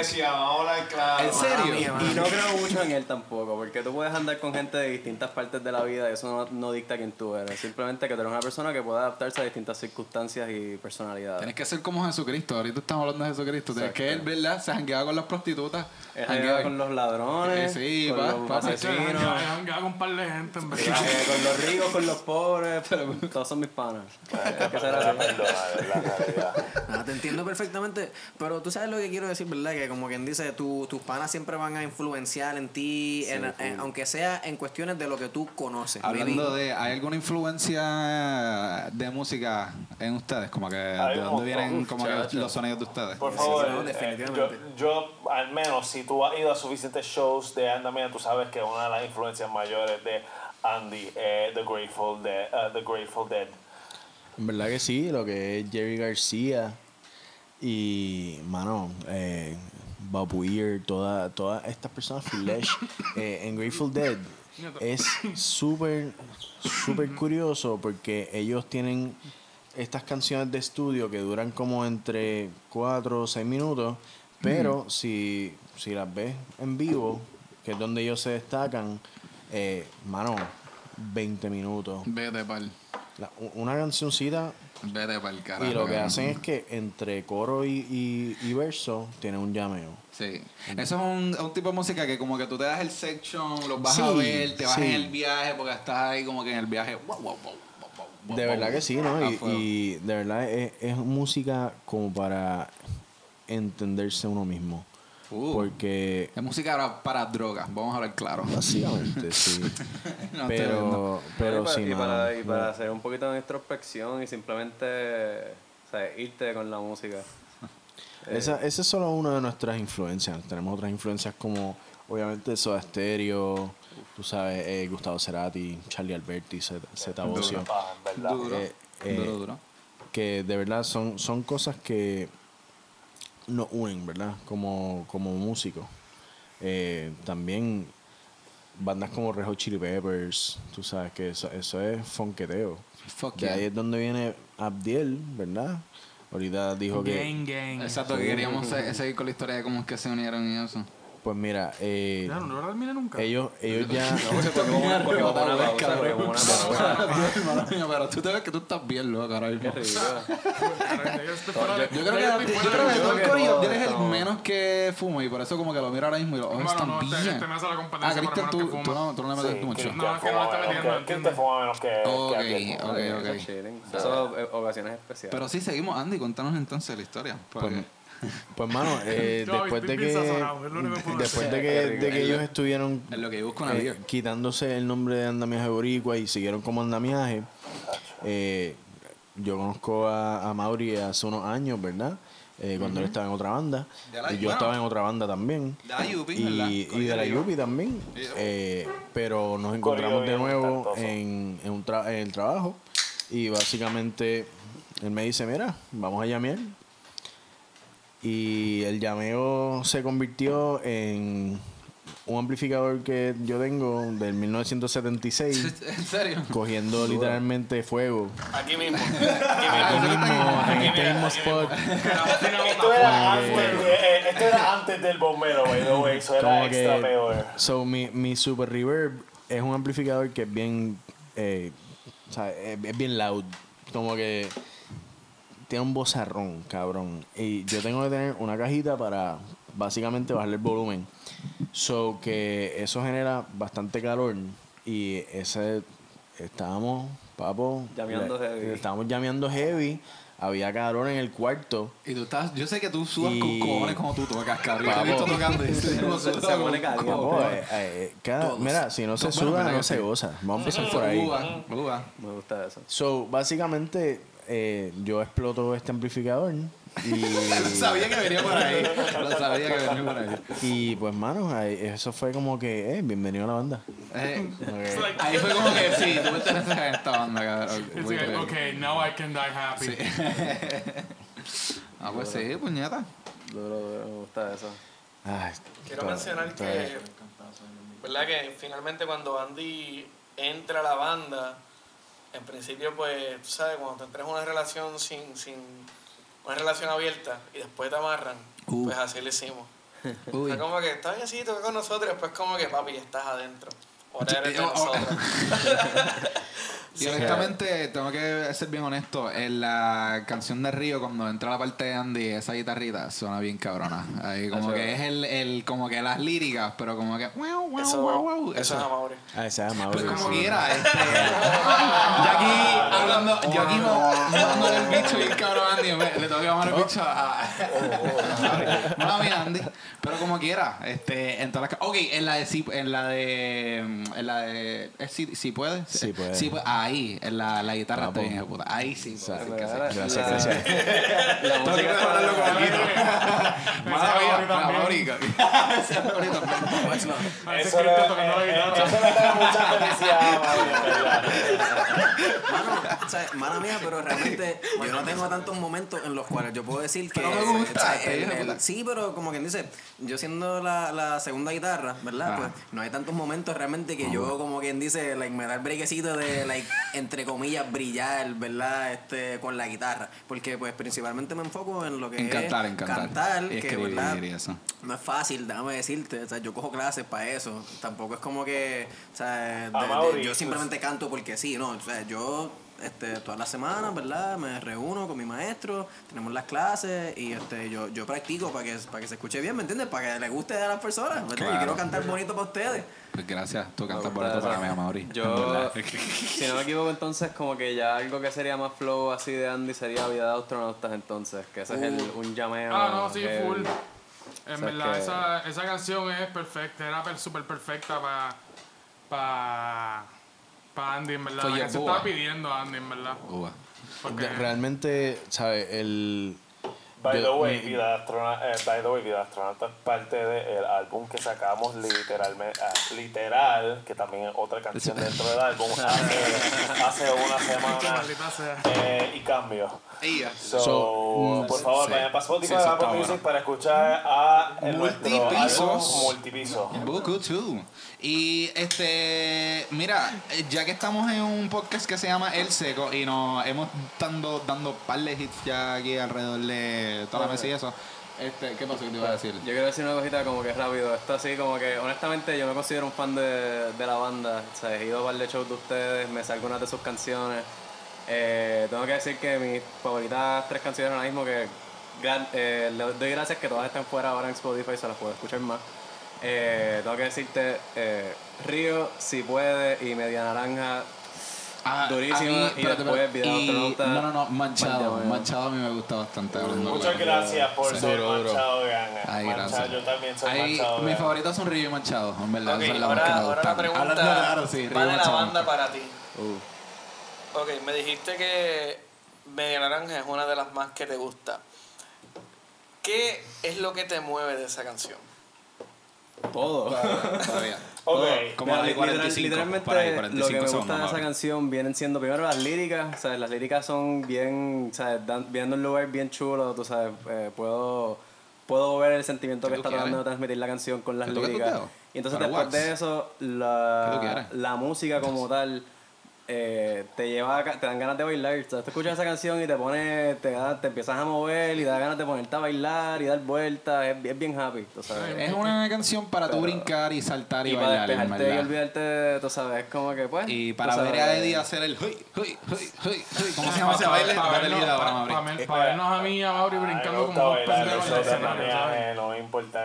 iglesia, vamos a hablar claro. ¿En serio? mía, Y no creo mucho en él tampoco, porque tú puedes andar con gente de distintas partes de la vida y eso no, no dicta quién tú eres. Simplemente que tú eres una persona que puede adaptarse a distintas circunstancias y personalidades. Tienes que ser como Jesucristo. Ahorita estamos hablando de Jesucristo. Tienes que él. ¿verdad? Se jangueaba con las prostitutas. Él jangueaba- janguea con los ladrones, Sí, con pa- los pa- asesinos, Ya con un par de gente, en verdad. eh, con los ricos, con los pobres, pero todos son mis panas. Hay que ser así. Realidad. Ah, te entiendo perfectamente, pero tú sabes lo que quiero decir, ¿verdad? Que como quien dice, tu- tus panas siempre van a influenciar en ti, en- en- aunque sea en cuestiones de lo que tú conoces. Hablando de, ¿hay alguna influencia de música en ustedes? Como que, ¿de dónde montón, vienen como que los sonidos de ustedes? Por favor, no, eh, definitivamente. yo, yo, al menos, si tú has ido a suficientes shows de Andamia, tú sabes que una de las influencias mayores de Andy es The Grateful Dead. uh, The Grateful Dead. En verdad que sí, lo que es Jerry García y, mano, eh, Bob Weir, toda- todas estas personas, Phil Lesh, eh, en Grateful Dead, es súper, súper curioso porque ellos tienen estas canciones de estudio que duran como entre 4 o 6 minutos, pero si, si las ves en vivo, que es donde ellos se destacan, eh, mano, 20 minutos. Vete pa'l, La- una cancioncita vete pa'l carajo. y lo que hacen es que entre coro y, y, y verso tiene un llameo. Sí. Eso es un, un tipo de música que como que tú te das el section, los vas a ver, te vas sí. en el viaje porque estás ahí como que en el viaje. wow, wow, wow, De verdad que sí, ¿no? Y, y de verdad es, es música como para entenderse uno mismo. Uh, Porque es música para, para drogas, vamos a hablar claro. básicamente sí. No, pero pero y para, sí, y para, y para hacer un poquito de introspección y simplemente o sea, irte con la música. Esa, esa es solo una de nuestras influencias. Tenemos otras influencias como, obviamente, Soda Stereo, tú sabes, eh, Gustavo Cerati, Charlie Alberti, Zeta Bosio. En verdad. Duro, Eh, eh, duro, duro. que de verdad son, son cosas que nos unen, ¿verdad? Como, como músicos. Eh, también bandas como Red Hot Chili Peppers, tú sabes que eso, eso es fonqueteo. Fuck De yeah. ahí es donde viene Abdiel, ¿verdad? Ahorita dijo que... Gang, gang. Exacto, que queríamos se- seguir con la historia de cómo es que se unieron y eso. Pues mira, eh, Ya, no lo terminé nunca. ellos, ellos ya... Pero tú te ves que tú estás bien loco ahora mismo. Yo creo que, que todo el corillo eres el menos que fuma y por eso como que lo miro ahora mismo y los ojos están este- bien. este me hace la ah, Cristian, lo tú, no, tú no le metes mucho. No, es que no menos metiendo, que- Cristian fuma menos que, Ok, ok, ok. son ocasiones especiales. Pero sí, seguimos, Andy, contanos entonces la historia. porque- Pues mano, eh, después de que sazonado, después de que, de ellos estuvieron en lo que yo busco una eh, quitándose el nombre de Andamiaje Boricua y siguieron como Andamiaje, eh, yo conozco a, a Mauri hace unos años, ¿verdad? Eh, cuando él estaba en otra banda. La- y yo bueno, estaba en otra banda también. de la Yupi, y, ¿verdad? y Corillo de la Yupi. También. Eh, pero nos encontramos de nuevo talentoso. en, en, un tra- en el trabajo. Y básicamente él me dice, mira, vamos a llamear. Y el llameo se convirtió en un amplificador que yo tengo del 1976, ¿En serio? cogiendo literalmente fuego. Aquí mismo. Aquí mismo, en este mismo spot. Esto era, antes, de- eh, esto era antes del bombero, by the way. Eso era extra que, peor. so, mi, mi Super Reverb es un amplificador que es bien, eh, o sea, es, es bien loud. Como que tiene un bozarrón, cabrón. Y yo tengo que tener una cajita para básicamente bajarle el volumen. So que eso genera bastante calor. Y ese estábamos, papo. Llameando le- heavy. Estábamos llameando heavy había cabrón en el cuarto. Y tú estás, yo sé que tú sudas Y- con cojones como tú tocas, cabrón. Yo te he visto tocando Se- se con pone caliente. Eh, eh, cada- mira, si no se Bueno, suda, no se goza. Vamos a empezar por ahí. Uva, uva. Me gusta eso. So, básicamente, eh, yo exploto este amplificador. Y, Sabía que venía por ahí. Lo sabía que venía por ahí. y pues, mano, ahí- eso fue como que, eh, bienvenido a la banda. Eh, ahí fue como que sí, tú perteneces a esta banda, cabrón. It's Muy like, bien. okay, now I can die happy. Ah, pues sí, puñeta. Duro, duro, me gusta eso. Ay, Quiero to- mencionar to- que, ¿verdad? Que finalmente cuando Andy entra a la banda, en principio, pues, tú sabes, cuando te entras en una relación sin, sin una relación abierta y después te amarran, Uh. pues así lo hicimos. Uy. Como que está bien, sí, toca con nosotros, después como que, papi, ya estás adentro. De Oh, oh. nosotros. Y honestamente, tengo que ser bien honesto. En la canción de Río, cuando entra la parte de Andy, esa guitarrita suena bien cabrona. Ahí como Eso- que es el, el, como que las líricas, pero como que wow, wow, Eso, wow, wow. eso es Amaury. Ah, ese es Pues Mauri, como sí. quiera, este. yo aquí hablando, yo aquí mandando el bicho bien cabrón a Andy, me- le tengo que llamar el bicho a. No, Andy. Pero como quiera, este, en todas las Ok, en la de sí, en la de. En la de. ¿es si, si puede? Sí puede. Ahí, en la, la guitarra está bien ejecutada. Ahí sí. puedo. Gracias, La- gracias. La música con está eh, eh, guitarra. eso le da mucha felicidad mala mía, pero realmente yo no tengo tantos momentos en los cuales yo puedo decir que. Sí, pero como quien dice, yo siendo la, segunda guitarra, ¿verdad? Pues no hay tantos momentos realmente que yo, como quien dice, like, me da el brequecito de, like, entre comillas, brillar, ¿verdad? Este, con la guitarra. Porque, pues, principalmente me enfoco en lo que En es cantar, en cantar. cantar, Y que, escribir ¿verdad? y eso. No es fácil, déjame decirte. O sea, yo cojo clases para eso. Tampoco es como que. O sea, de- de- Mauri, yo pues- simplemente canto porque sí, no. O sea, yo este, todas las semanas, ¿verdad? Me reúno con mi maestro, tenemos las clases y este, yo, yo practico para que, para que se escuche bien, ¿me entiendes? Para que le guste a las personas, ¿verdad? Claro. Yo quiero cantar bonito para ustedes. Pues gracias, tú cantas gusta bonito para mí, Mauri. Yo, si no me equivoco, entonces, como que ya algo que sería más flow así de Andy sería Vida de Astronautas, entonces, que ese es el, un llameo. Ah, no, sí, heavy. full. En O sea, verdad, que- esa, esa canción es perfecta, era per- súper perfecta para pa, pa Andy, en verdad. La que se estaba pidiendo a Andy, en verdad. Uva. Porque Realmente, ¿sabes? El. By yo- the way, Vida de Astronauta, eh, by the way, Vida de Astronauta es parte del álbum que sacamos literalmente, ah, literal, que también es otra canción dentro del álbum, hace, hace una semana eh, y cambio. So, So, por favor, sí. vayan para Spotify, Sí, bueno. para escuchar a el Multipisos. álbum Multipiso. Buku too. Y este, mira, eh, ya que estamos en un podcast que se llama El Seco y nos hemos dando dando par de hits ya aquí alrededor de toda la mesa y eso. Este, ¿qué pasó que te iba a decir? Yo quiero decir una cosita como que rápido. Esto así como que, honestamente, yo me considero un fan de, de la banda. O sea, he ido a par de shows de ustedes, me sé algunas de sus canciones. Eh, tengo que decir que mis favoritas tres canciones ahora mismo que eh, le doy gracias que todas están fuera ahora en Spotify, se las puedo escuchar más. Eh, tengo que decirte eh, Río, Si Puede y Media Naranja. Ah, Durísima, a mí- y espérate, después espérate. Video Y-. No, no, no, Manchado. Manchado. Manchado a mí me gusta bastante. Muchas gracias por Sí. ser Duro, duro. Manchado Gang. Ay, Manchado, gracias. yo también soy Ahí, Manchado mis Gang. favoritas son Río y Manchado, en verdad. Ok, esas son las más que ahora, ahora gustan. la pregunta Hablando claro, sí, Río la banda para ti. Uh. Ok, me dijiste que Media Naranja es una de las más que te gusta. ¿Qué es lo que te mueve de esa canción? Todo. Todavía. Ok. Como Mira, la de literal- 45, literalmente ahí, lo 45 que me gusta segundos, de esa canción vienen siendo primero las líricas, ¿sabes? Las líricas son bien, ¿sabes? Dan, viendo un lugar bien chulo, tú sabes, eh, puedo, puedo ver el sentimiento ¿Qué que está tratando de transmitir la canción con las ¿Que toque tus líricas. Y entonces Para después wax. de eso, ¿Qué tú la, la música como tal eh, te lleva a te dan ganas de bailar. ¿sabes? Tú escuchas esa canción y te pone, te, da- te empiezas a mover y te da ganas de ponerte a bailar y dar vueltas. Es, es bien happy, tú sabes. Es una canción para tú brincar y saltar y, Y para bailar, en despejarte y olvidarte, tú sabes, es como que pues. Y para sabes, ver a Eddie hacer el huy, huy, huy, huy, huy. ¿Cómo se llama ese baile? Para vernos, para- para para a mí y a Mauri me brincando como dos pendejos en el escenario, maneaje, no me importa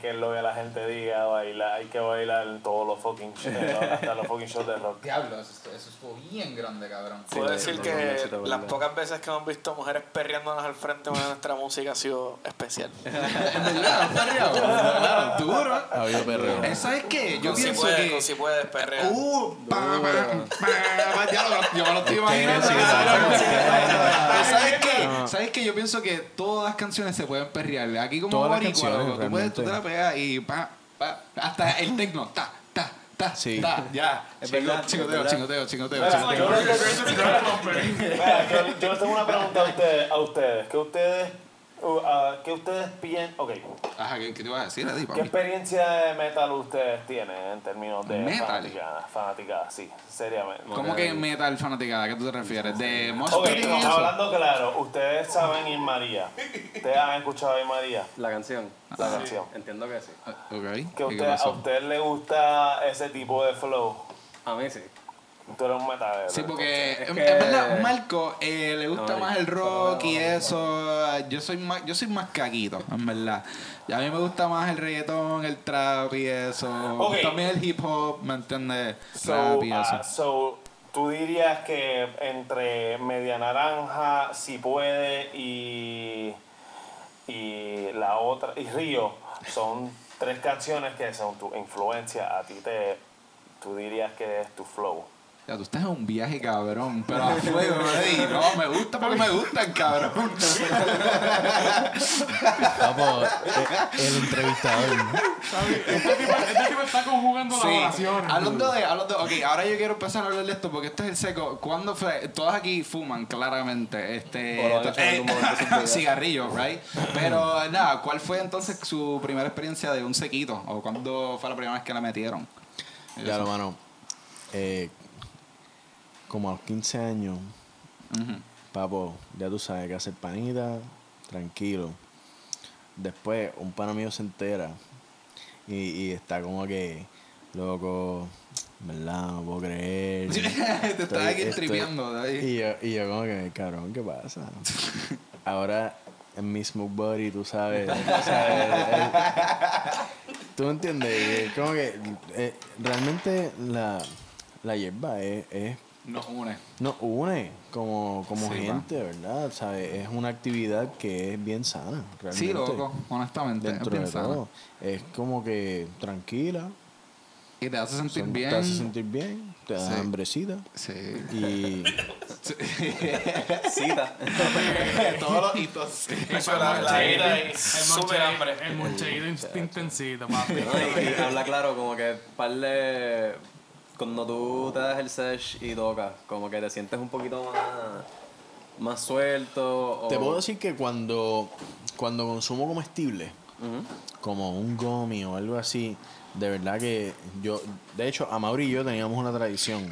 que, lo que la gente diga, bailar, hay que bailar todos los fucking shows, hasta los fucking shows de rock. Diablo, eso eso estuvo bien grande, cabrón. Puedo decir que te las pocas veces que hemos visto mujeres perreándonos al frente de nuestra música ha sido especial. En verdad, ¿han perreado? Claro, duro. Ha habido perreo. ¿Sabes qué? Yo Con si pienso puedes, que... con si puedes perrear. Uh, pa, pa, pa, pa, ya lo- yo me lo estoy imaginando. ¿Sabes qué? No. ¿Sabes qué? Yo pienso que todas las canciones se pueden perrear. Aquí como Todas las boricua, tú puedes, tú te la pegas y pa, pa, hasta el tecno, ta, ta, Sí. ta, ya. Es Chingo- verdad, Chingoteo, chingoteo, chingoteo, chingoteo. yo, les tengo una pregunta. A ustedes. ¿Qué ustedes, uh, ah, ¿qué ustedes piensan? Ok. Ajá, ¿qué, qué te iba a decir, ¿Qué experiencia de metal ustedes tienen en términos de Metal. fanaticada? Fanaticada, sí, seriamente. ¿Cómo que metal fanaticada? ¿A qué tú te refieres? ¿De Mosh Ok, Pit y no, eso? hablando claro, ustedes saben Ir María. ¿Ustedes han escuchado Ir María? La canción. La canción. Entiendo que sí. Ok. ¿Que ¿Y qué usted, a pasó? usted le gusta ese tipo de flow? A mí sí. Tú eres un metalero. Sí, porque Es en, que- en verdad, Marco eh, le gusta No, más el rock y eso. Yo soy más, yo soy más caquito, en verdad. Y a mí me gusta más el reggaetón, el trap y eso. También el hip hop, ¿me entiendes? So, Rap y eso. ah, so, tú dirías que entre Media Naranja, Si Puede y, y la otra, y Río, son tres canciones que son tu influencia. A ti te, tú dirías que es tu flow. Ya, tú estás en un viaje, cabrón, pero a fuego. No, me gusta porque me gustan, cabrón. Papo, eh, el entrevistador. Este tipo, este tipo está conjugando Sí, las oraciones. hablando de, hablando de, ok, ahora yo quiero empezar a hablar de esto porque este es el seco. ¿Cuándo fue? Todas aquí fuman, claramente. Este, vidas. cigarrillo, right? Pero nada, ¿cuál fue entonces su primera experiencia de un sequito? ¿O cuándo fue la primera vez que la metieron? Ya lo mano. Eh, como a los 15 años, Ujú. papo, ya tú sabes que hacer panita, tranquilo. Después, un pana mío se entera y, y está como que, loco, ¿verdad? No puedo creer. Te estás Estoy- aquí tripeando ahí. Y yo, y yo como que, cabrón, ¿qué pasa? Ahora en mi smoke body, tú sabes. tú sabes, eh, ¿Tú entiendes? Como que eh, realmente la, la hierba es, es- Nos une. nos une como, como Sí, gente, ¿verdad? ¿Sabes? Es una actividad que es bien sana, realmente. Sí, loco, honestamente. es bien de todo. Es como que tranquila, Y te hace sentir son- bien. te hace sentir bien, te da Sí. hambrecita. Sí. Y Cita. Todos los hitos. Eso, la, la ira y monche- hambre. El moncheído intensito, papi. Y, y habla claro, como que par de. Cuando tú te das el sesh y tocas, como que te sientes un poquito más. más suelto. O, te puedo decir que cuando, cuando consumo comestible, como un gummy o algo así, de verdad que yo, de hecho, a Mauri y yo teníamos una tradición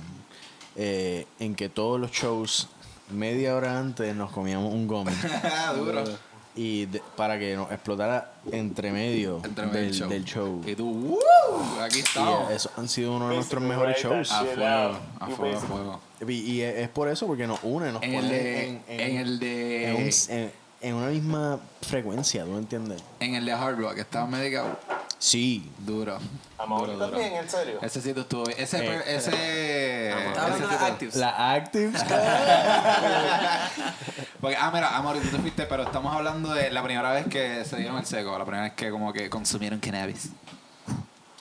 eh, en que todos los shows, media hora antes, nos comíamos un gummy. Duro. Y de- para que nos explotara entre medio, Entre medio del, del show. del show. Y tú, ¡uh! Aquí Y estamos. eso han sido uno de nuestros mejores shows. A fuego, a fuego, a fuego. Y, y es es por eso, porque nos une, nos En pone el de. en, en- En el en un- de. en- en una misma frecuencia, ¿tú me entiendes? En el de Hard Rock, que estaba medicado. Sí. Duro. A Mauri Duro, duro. también, en serio. Ese sitio estuvo. Ese. Eh. ese. Ese sitio- Actives. La Actives. Porque, ah, mira, amor, tú te fuiste, pero estamos hablando de la primera vez que se dieron el seco, la primera vez que como que consumieron cannabis.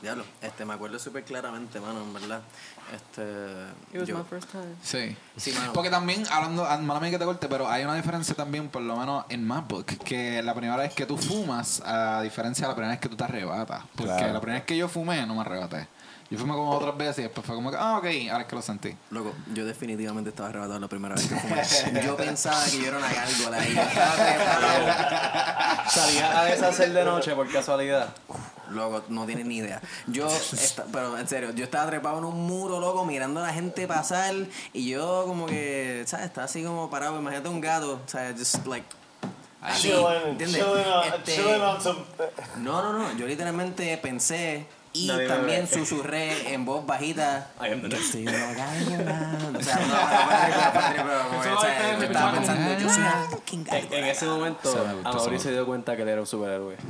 Diablo, este, me acuerdo súper claramente, mano, en verdad. Este. It was yo- my first time. Sí. Sí, mano. Porque también, hablando, ah, mala mía que te corte, pero hay una diferencia también, por lo menos en MacBook, que la primera vez que tú fumas, a diferencia de la primera vez que tú te arrebatas. Porque Claro. la primera vez que yo fumé, no me arrebaté. Yo fumé como otras veces y después fue como que, ah, ok, ahora es que lo sentí. Loco, yo definitivamente estaba arrebatado la primera vez que fumé. Yo pensaba que yo era una gárgola trepado. ¿Salías a deshacer de noche por casualidad? Loco, no tienes ni idea. Yo, esta- pero en serio, yo estaba trepado en un muro, loco, mirando a la gente pasar y yo como que, ¿sabes? Estaba así como parado, imagínate un gato, ¿sabes? Just like... Así, Chilling, ¿entiendes? chilling on, Este, chilling on some. No, no, no. Yo literalmente pensé y Nadie también susurré en voz bajita. I am the next. O sea, no, no, yo estaba pensando, soy una fucking En, en ese momento, a se dio cuenta que él era un superhéroe.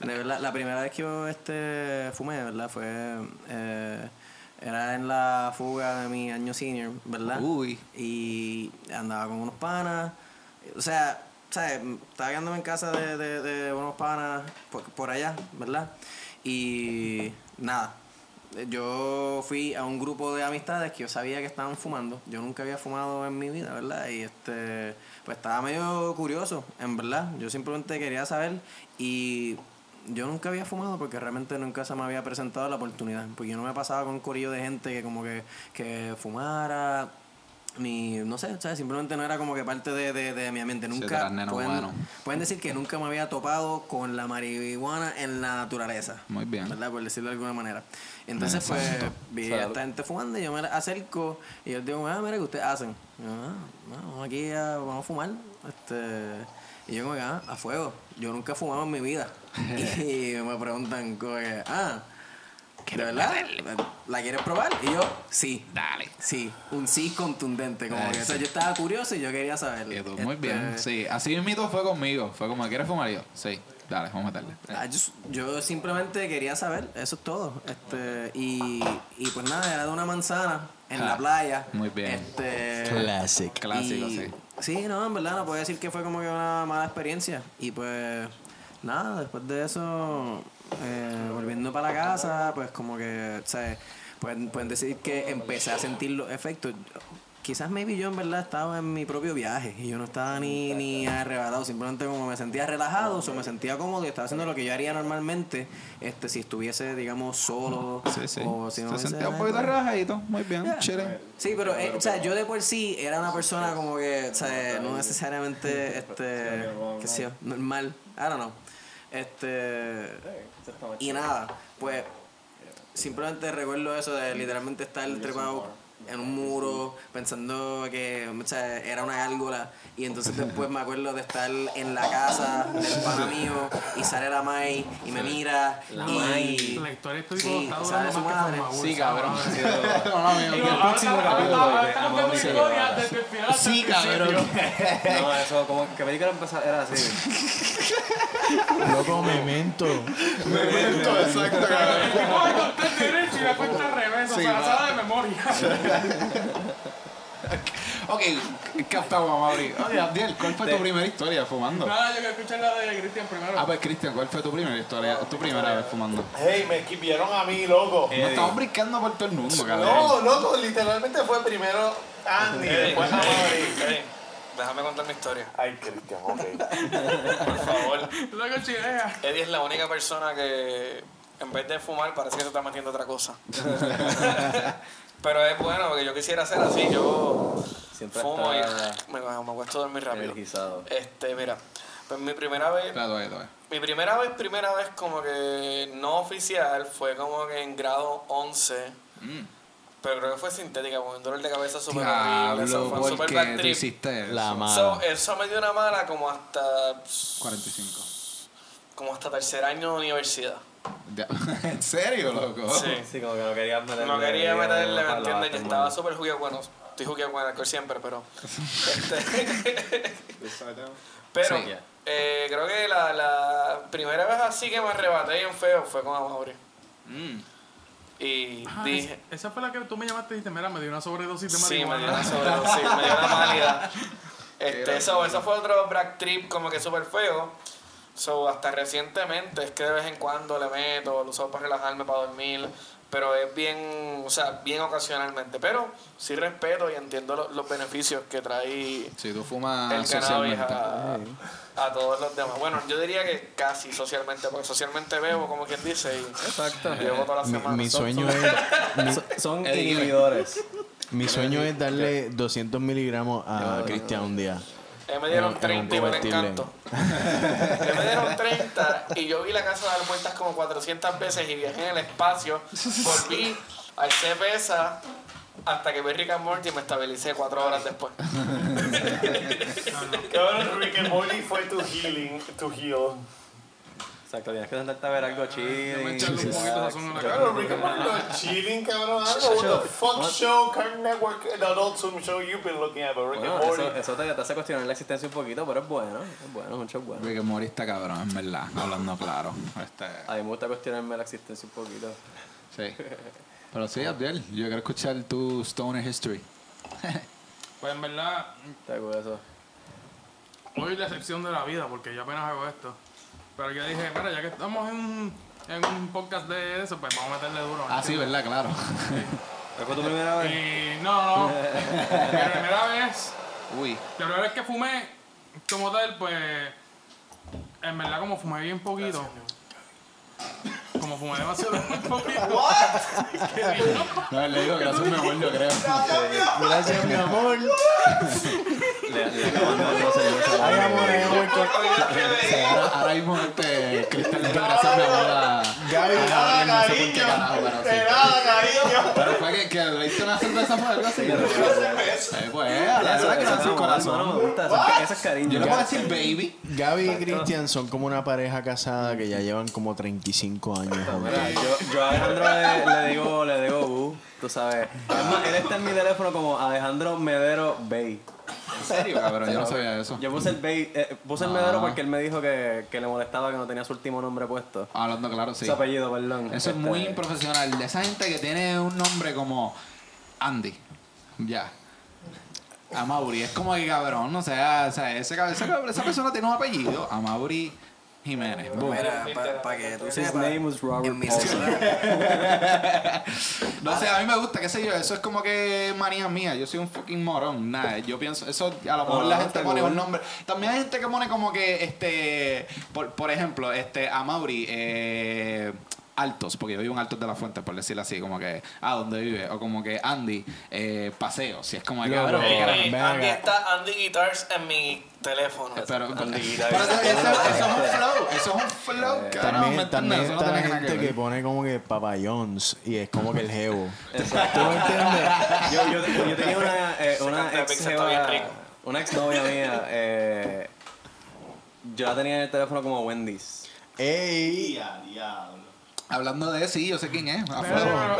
De verdad, la primera vez que yo este, fumé, verdad, fue. Eh, Era en la fuga de mi año senior, ¿verdad? Uy. Y andaba con unos panas. O sea, ¿sabes? Estaba quedándome en casa de, de, unos panas por, por allá, ¿verdad? Y nada. Yo fui a un grupo de amistades que yo sabía que estaban fumando. Yo nunca había fumado en mi vida, ¿verdad? Y este, pues estaba medio curioso, en verdad. Yo simplemente quería saber y yo nunca había fumado porque realmente nunca se me había presentado la oportunidad. Porque yo no me pasaba con un corillo de gente que como que, que fumara, ni, no sé, ¿sabes? simplemente no era como que parte de, de, de mi ambiente. Sí, Nunca neno pueden, bueno. pueden decir que nunca me había topado con la marihuana en la naturaleza. Muy bien. ¿Verdad? Por decirlo de alguna manera. Entonces, pues, vi a esta gente fumando y yo me acerco y yo digo, ah, mira, ¿qué ustedes hacen? Y yo, ah, no, vamos aquí a, vamos a fumar. Este, y yo como que, ah, a fuego. Yo nunca he fumado en mi vida. y me preguntan, como que, ah, ¿de verdad? ¿La quieres probar? Y yo, sí. Dale. Sí, un sí contundente. Como que, o sea, yo estaba curioso y yo quería saber. Y tú, muy Este, bien. Sí, así mismo fue conmigo. Fue como, ¿quieres fumar? Y yo, sí, dale, vamos a meterle. Ah, yo, yo simplemente quería saber, eso es todo. Este, y, y pues nada, era de una manzana en la Ah, playa. muy bien. Este, Classic. Clásico, sí. Sí, no, en verdad no puedo decir que fue como que una mala experiencia. Y pues nada, después de eso, eh, volviendo para la casa, pues como que, ¿sabes? Pueden, pueden decir que empecé a sentir los efectos. Quizás maybe yo en verdad estaba en mi propio viaje y yo no estaba ni, ni arrebatado, simplemente como me sentía relajado, o me sentía cómodo y estaba haciendo lo que yo haría normalmente este si estuviese, digamos, solo Sí, sí. o si no Se sentía un poquito relajadito. Muy bien, Yeah. chile. Sí, pero eh, o sea, yo de por sí era una persona como que, o sea, no necesariamente este, qué sé yo, normal. I don't know. Este y nada, pues simplemente recuerdo eso de literalmente estar trepado en un muro pensando que o sea, era una gárgola y entonces después me acuerdo de estar en la casa del pana mío y sale la Mai y me mira y La historia estoy Sí, está sabe durando su más madre. Sí, cabrón. El próximo capítulo Sí, cabrón. No, eso, como que película era así. Loco, memento. Exacto, cabrón. El tipo de contar derecho y la cuenta al revés, memoria. Ok, captamos, a abrir. Oye, Abdiel, ¿cuál fue tu primera historia fumando? Nada, yo quiero escuchar la de Cristian primero. Ah, pues Cristian, ¿cuál fue tu primera historia? Tu primera vez fumando. Hey, me esquivieron a mí, loco. No estamos brincando por todo el mundo, cabrón. No, loco, literalmente fue primero Andy, después Amaury. Déjame contar mi historia. Ay, Cristian, ok. Por favor. Luego chilea. Eddie es la única persona que en vez de fumar parece que se está metiendo otra cosa. Pero es bueno porque yo quisiera hacer así, yo Siempre fumo y me, me acuesto a dormir rápido. energizado. Este, mira, pues mi primera vez, mi primera vez, primera vez como que no oficial fue como que en grado 11, Mm. pero creo que fue sintética, con un dolor de cabeza súper horrible, eso fue un ¿por super bad trip. hiciste? La mala. So, eso me dio una mala como hasta 45. como hasta tercer año de universidad. ¿En serio, loco? Sí. Sí, como que no querías meterle. No quería meterle, ¿me la entiendes? Yo estaba súper jugueado, bueno, estoy jugueado con alcohol siempre, pero... este, pero, Sí. eh, creo que la, la primera vez así que me arrebaté bien feo fue con Amaury. Mm. Y dije... es- esa fue la que tú me llamaste y dijiste, mira, me dio una sobredosis de Sí, me marihuana. dio una sobredosis, me dio una pálida. Este, eso, eso fue otro black trip como que súper feo. So, hasta recientemente es que de vez en cuando le meto, lo uso para relajarme, para dormir. Pero es bien, o sea, bien ocasionalmente. Pero sí respeto y entiendo lo- los beneficios que trae Si tú fumas el cannabis socialmente. a, a todos los demás. Bueno, yo diría que casi socialmente, porque socialmente bebo, como quien dice, y Exacto. llevo toda la Mi, semana. mi Son- sueño son- es mi, Son inhibidores. mi sueño es darle 200 miligramos a Cristian un día. Eh, me dieron En- en un 30 y me encantó. Eh, me dieron 30 y yo vi la casa dar vueltas como 400 veces y viajé en el espacio. Volví, alcé pesa hasta que vi Rick and Morty y me estabilicé cuatro horas después. Cabrón, Rick and Morty fue tu healing, tu heal. Exacto, tienes que sentarte a ver algo chido. Déjame echarle un poquito de sazón a la Cabrón, cara. Rick and Morty no es chilling, cabrón. I don't know what the fuck show, Cartoon Network, the Adult Swim show you've been looking at, but Rick Bueno, and Morty. eso, eso te, te hace cuestionar la existencia un poquito, pero es bueno. Es bueno, es un show bueno. Rick and Morty está cabrón, en verdad. Hablando claro. Este, A mí me gusta cuestionarme la existencia un poquito. sí. Pero sí, Abdiel, yo quiero escuchar tu Stoner History. Pues en verdad, cool eso. hoy la excepción de la vida, porque yo apenas hago esto. Pero yo dije, mira, ya que estamos en, en un podcast de eso, pues vamos a meterle duro. Ah, sí. ¿verdad? Claro. ¿Cuál fue tu primera vez? Y no, no. Mi primera vez, Uy. la primera vez que fumé como tal, pues en verdad como fumé bien poquito. Como fumé demasiado poquito. No, le digo gracias, mi amor, yo creo. Gracias, mi amor. Le. Ay, ahora, ahora mismo este Cristian le gracias, mi amor, a Gaby, a Gabriel, no sé qué carajo, pero sí. Pero fue que, que le diste una cerveza por algo así. Eh, Pues, a la Eso, verdad que no no, corazón. no me gusta. Eso, es- cariño. Yo le puedo decir baby. Gaby y Cristian son como una pareja casada que ya llevan como 35 años yo, yo a Alejandro le, le digo, le digo, uh, tú sabes. Es más, él está en mi teléfono como Alejandro Medero Bay. ¿En serio, cabrón? Yo no sabía eso. Yo puse el Bay, eh, puse el Medero porque él me dijo que, que le molestaba que no tenía su último nombre puesto. Hablando claro, sí. Su apellido, perdón. Eso es Este, muy improfesional. De esa gente que tiene un nombre como Andy. Ya. Amauri. Es como que cabrón. O sea, o sea ese, esa, esa persona tiene un apellido. Amauri Jiménez. Boom. Mira, para que tú His sepas. name was Robert en mi. No sé, a mí me gusta, qué sé yo, eso es como que manía mía, yo soy un fucking morón, nada, yo pienso, eso a lo mejor Ah, la gente pone cool. un nombre, también hay gente que pone como que, este, por, por ejemplo, este, a Mauri, eh, Altos, porque yo vivo en Altos de la Fuente, por decirlo así, como que, ah, ¿dónde vive? O como que Andy, eh, Paseo, si es como que, cabrón, Ey, ¿qué carajo? ven Andy está Andy Guitars en mi teléfono. Pero, Andy pero eso, eso- eso es un flow, eso es un flow, cabrón, ¿me También, entiendes? también no está la gente ver. que pone como que Papa John's y es como que el jevo. Exacto. ¿Tú me entiendes? Yo, yo, yo tenía una, eh, una ex jeva- una ex novia mía. Eh, yo la tenía en el teléfono como Wendy's. ¡Ey! Hablando de sí, yo sé quién es. a fuego.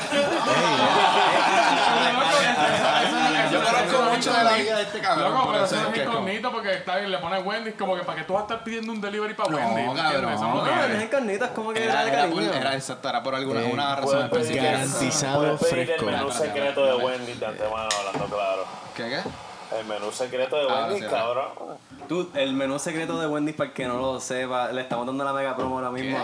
Yo conozco mucho de la vida de este cabrón. Loco, pero eso es es es incógnito porque está bien, le pones Wendy's como que para que tú vas a estar pidiendo un delivery para No, Wendy's. ¿entiendes? cabrón. Eso no No, No, no es tienes. encarnitas, como que Era, de cariño. era exacto, era por alguna Eh, una razón específica. Garantizado Puedes pedir fresco. el menú secreto de. Wendy de antemano, hablando claro. ¿Qué qué? El menú secreto de Ahora Wendy, sí, cabrón. Tú, el menú secreto de Wendy's, para el que no lo sepa, le estamos dando la mega promo ahora mismo.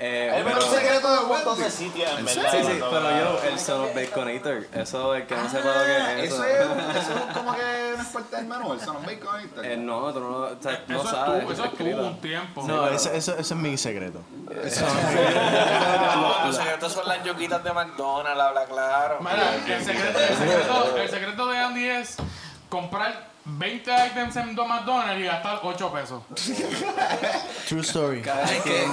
Eh, El menú pero- secreto de montón de sitios, en verdad. Sí, sí, hablando pero claro. yo, el Son of Baconator, eso, el que no sepa lo que es Ah, eso. Eso es, eso es como que no es parte del menú, el son of bacon y tal. Eh, no, tú no, lo- o sea, no Eso sabes. es tú, eso es escrito. tú un tiempo. No, eso, eso, eso es mi secreto. No, los secretos son las yoquitas de McDonald's, habla claro. Mira, el secreto, el, secreto, el secreto de Andy es comprar 20 items en Don McDonald's y gastar 8 pesos. True story. Que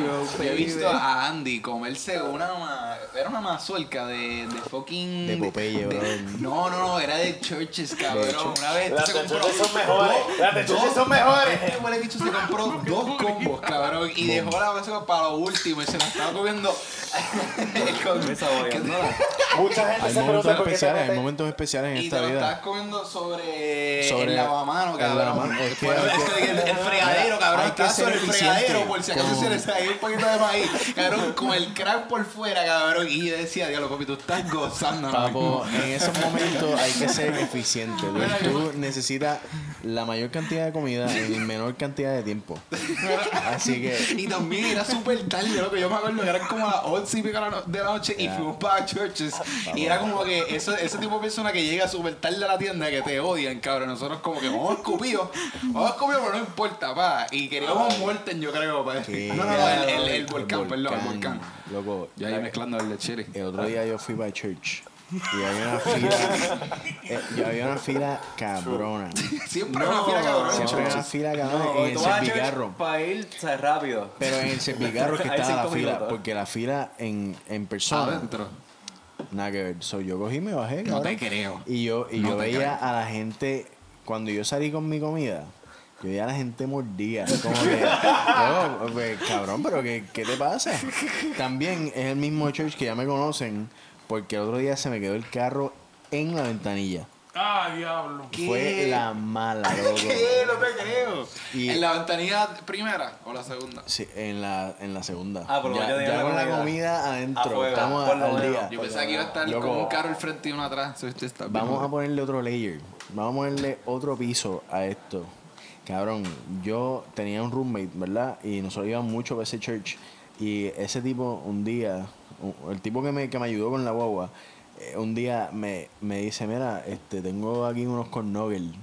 yo he visto a Andy comerse una ma- era una mazorca de, de fucking De Popeye, brother. No, no, no, era de Churches, cabrón. Una vez Las se compró Churches son mejores. Las de Churches son mejores. Este huele bicho se compró dos combos, cabrón, y dejó la mazorca para lo último y se la estaba comiendo con- saboreándola. Mucha gente Hay se momentos especiales, hay momentos especiales en y te esta lo vida. comiendo sobre, Sobre el lavamano, el cabrón. lavamano. Es que Por- hay que- el, el fregadero, cabrón. ser sobre el fregadero, por si acaso se le salía un poquito de maíz. Cabrón, con el crack por fuera, cabrón. Y yo decía, diablo, papi, tú estás gozando. Papo, mismo". en esos momentos hay que ser eficiente. Tú necesitas la mayor cantidad de comida en menor cantidad de tiempo. Así que Y también era súper tarde, loco. Yo me acuerdo que eran como a las 11 y pico de la noche y fuimos para churches. Y era como que eso, ese tipo de persona que llega súper tarde a la tienda que te odian, cabrón. Nosotros como que vamos escupidos, vamos escupidos, pero no importa, pa. Y queríamos muerten, yo creo, pa. que- No, no, no, el, el, el volcán, perdón, el volcán. Loco, Yo ahí mezclando el de Chile. el otro día yo fui para church y había una fila, eh, y había una fila cabrona. Siempre una fila cabrón. Siempre una fila cabrona No, en el servicarro. para ir, o sea, rápido. Pero en el servicarro que estaba la fila, minutos. porque la fila en, en persona, Adentro. Nada que ver. So, yo cogí y me bajé, No cabrón. te creo. Y yo, y No yo veía creo. a la gente, cuando yo salí con mi comida, yo veía a la gente mordida. Como que, "Oh, pues, cabrón, pero ¿qué, ¿qué te pasa? También es el mismo church que ya me conocen, porque el otro día se me quedó el carro en la ventanilla. Ah, diablo. Fue la mala, loco. ¿Qué? No te creo. Y- ¿En la ventanilla primera o la segunda? Sí, en la, en la segunda. Ah, por lo ya, menos ya con la comida. adentro. Estamos al día. Yo pensaba que iba a estar Loco. con un carro al frente y uno atrás. Bien Vamos a ponerle otro layer. Vamos a ponerle otro piso a esto. Cabrón, yo tenía un roommate, ¿verdad? Y nosotros íbamos mucho a ese church. Y ese tipo, un día, el tipo que me, que me ayudó con la guagua, eh, un día me, me dice, mira, este, tengo aquí unos cornogel.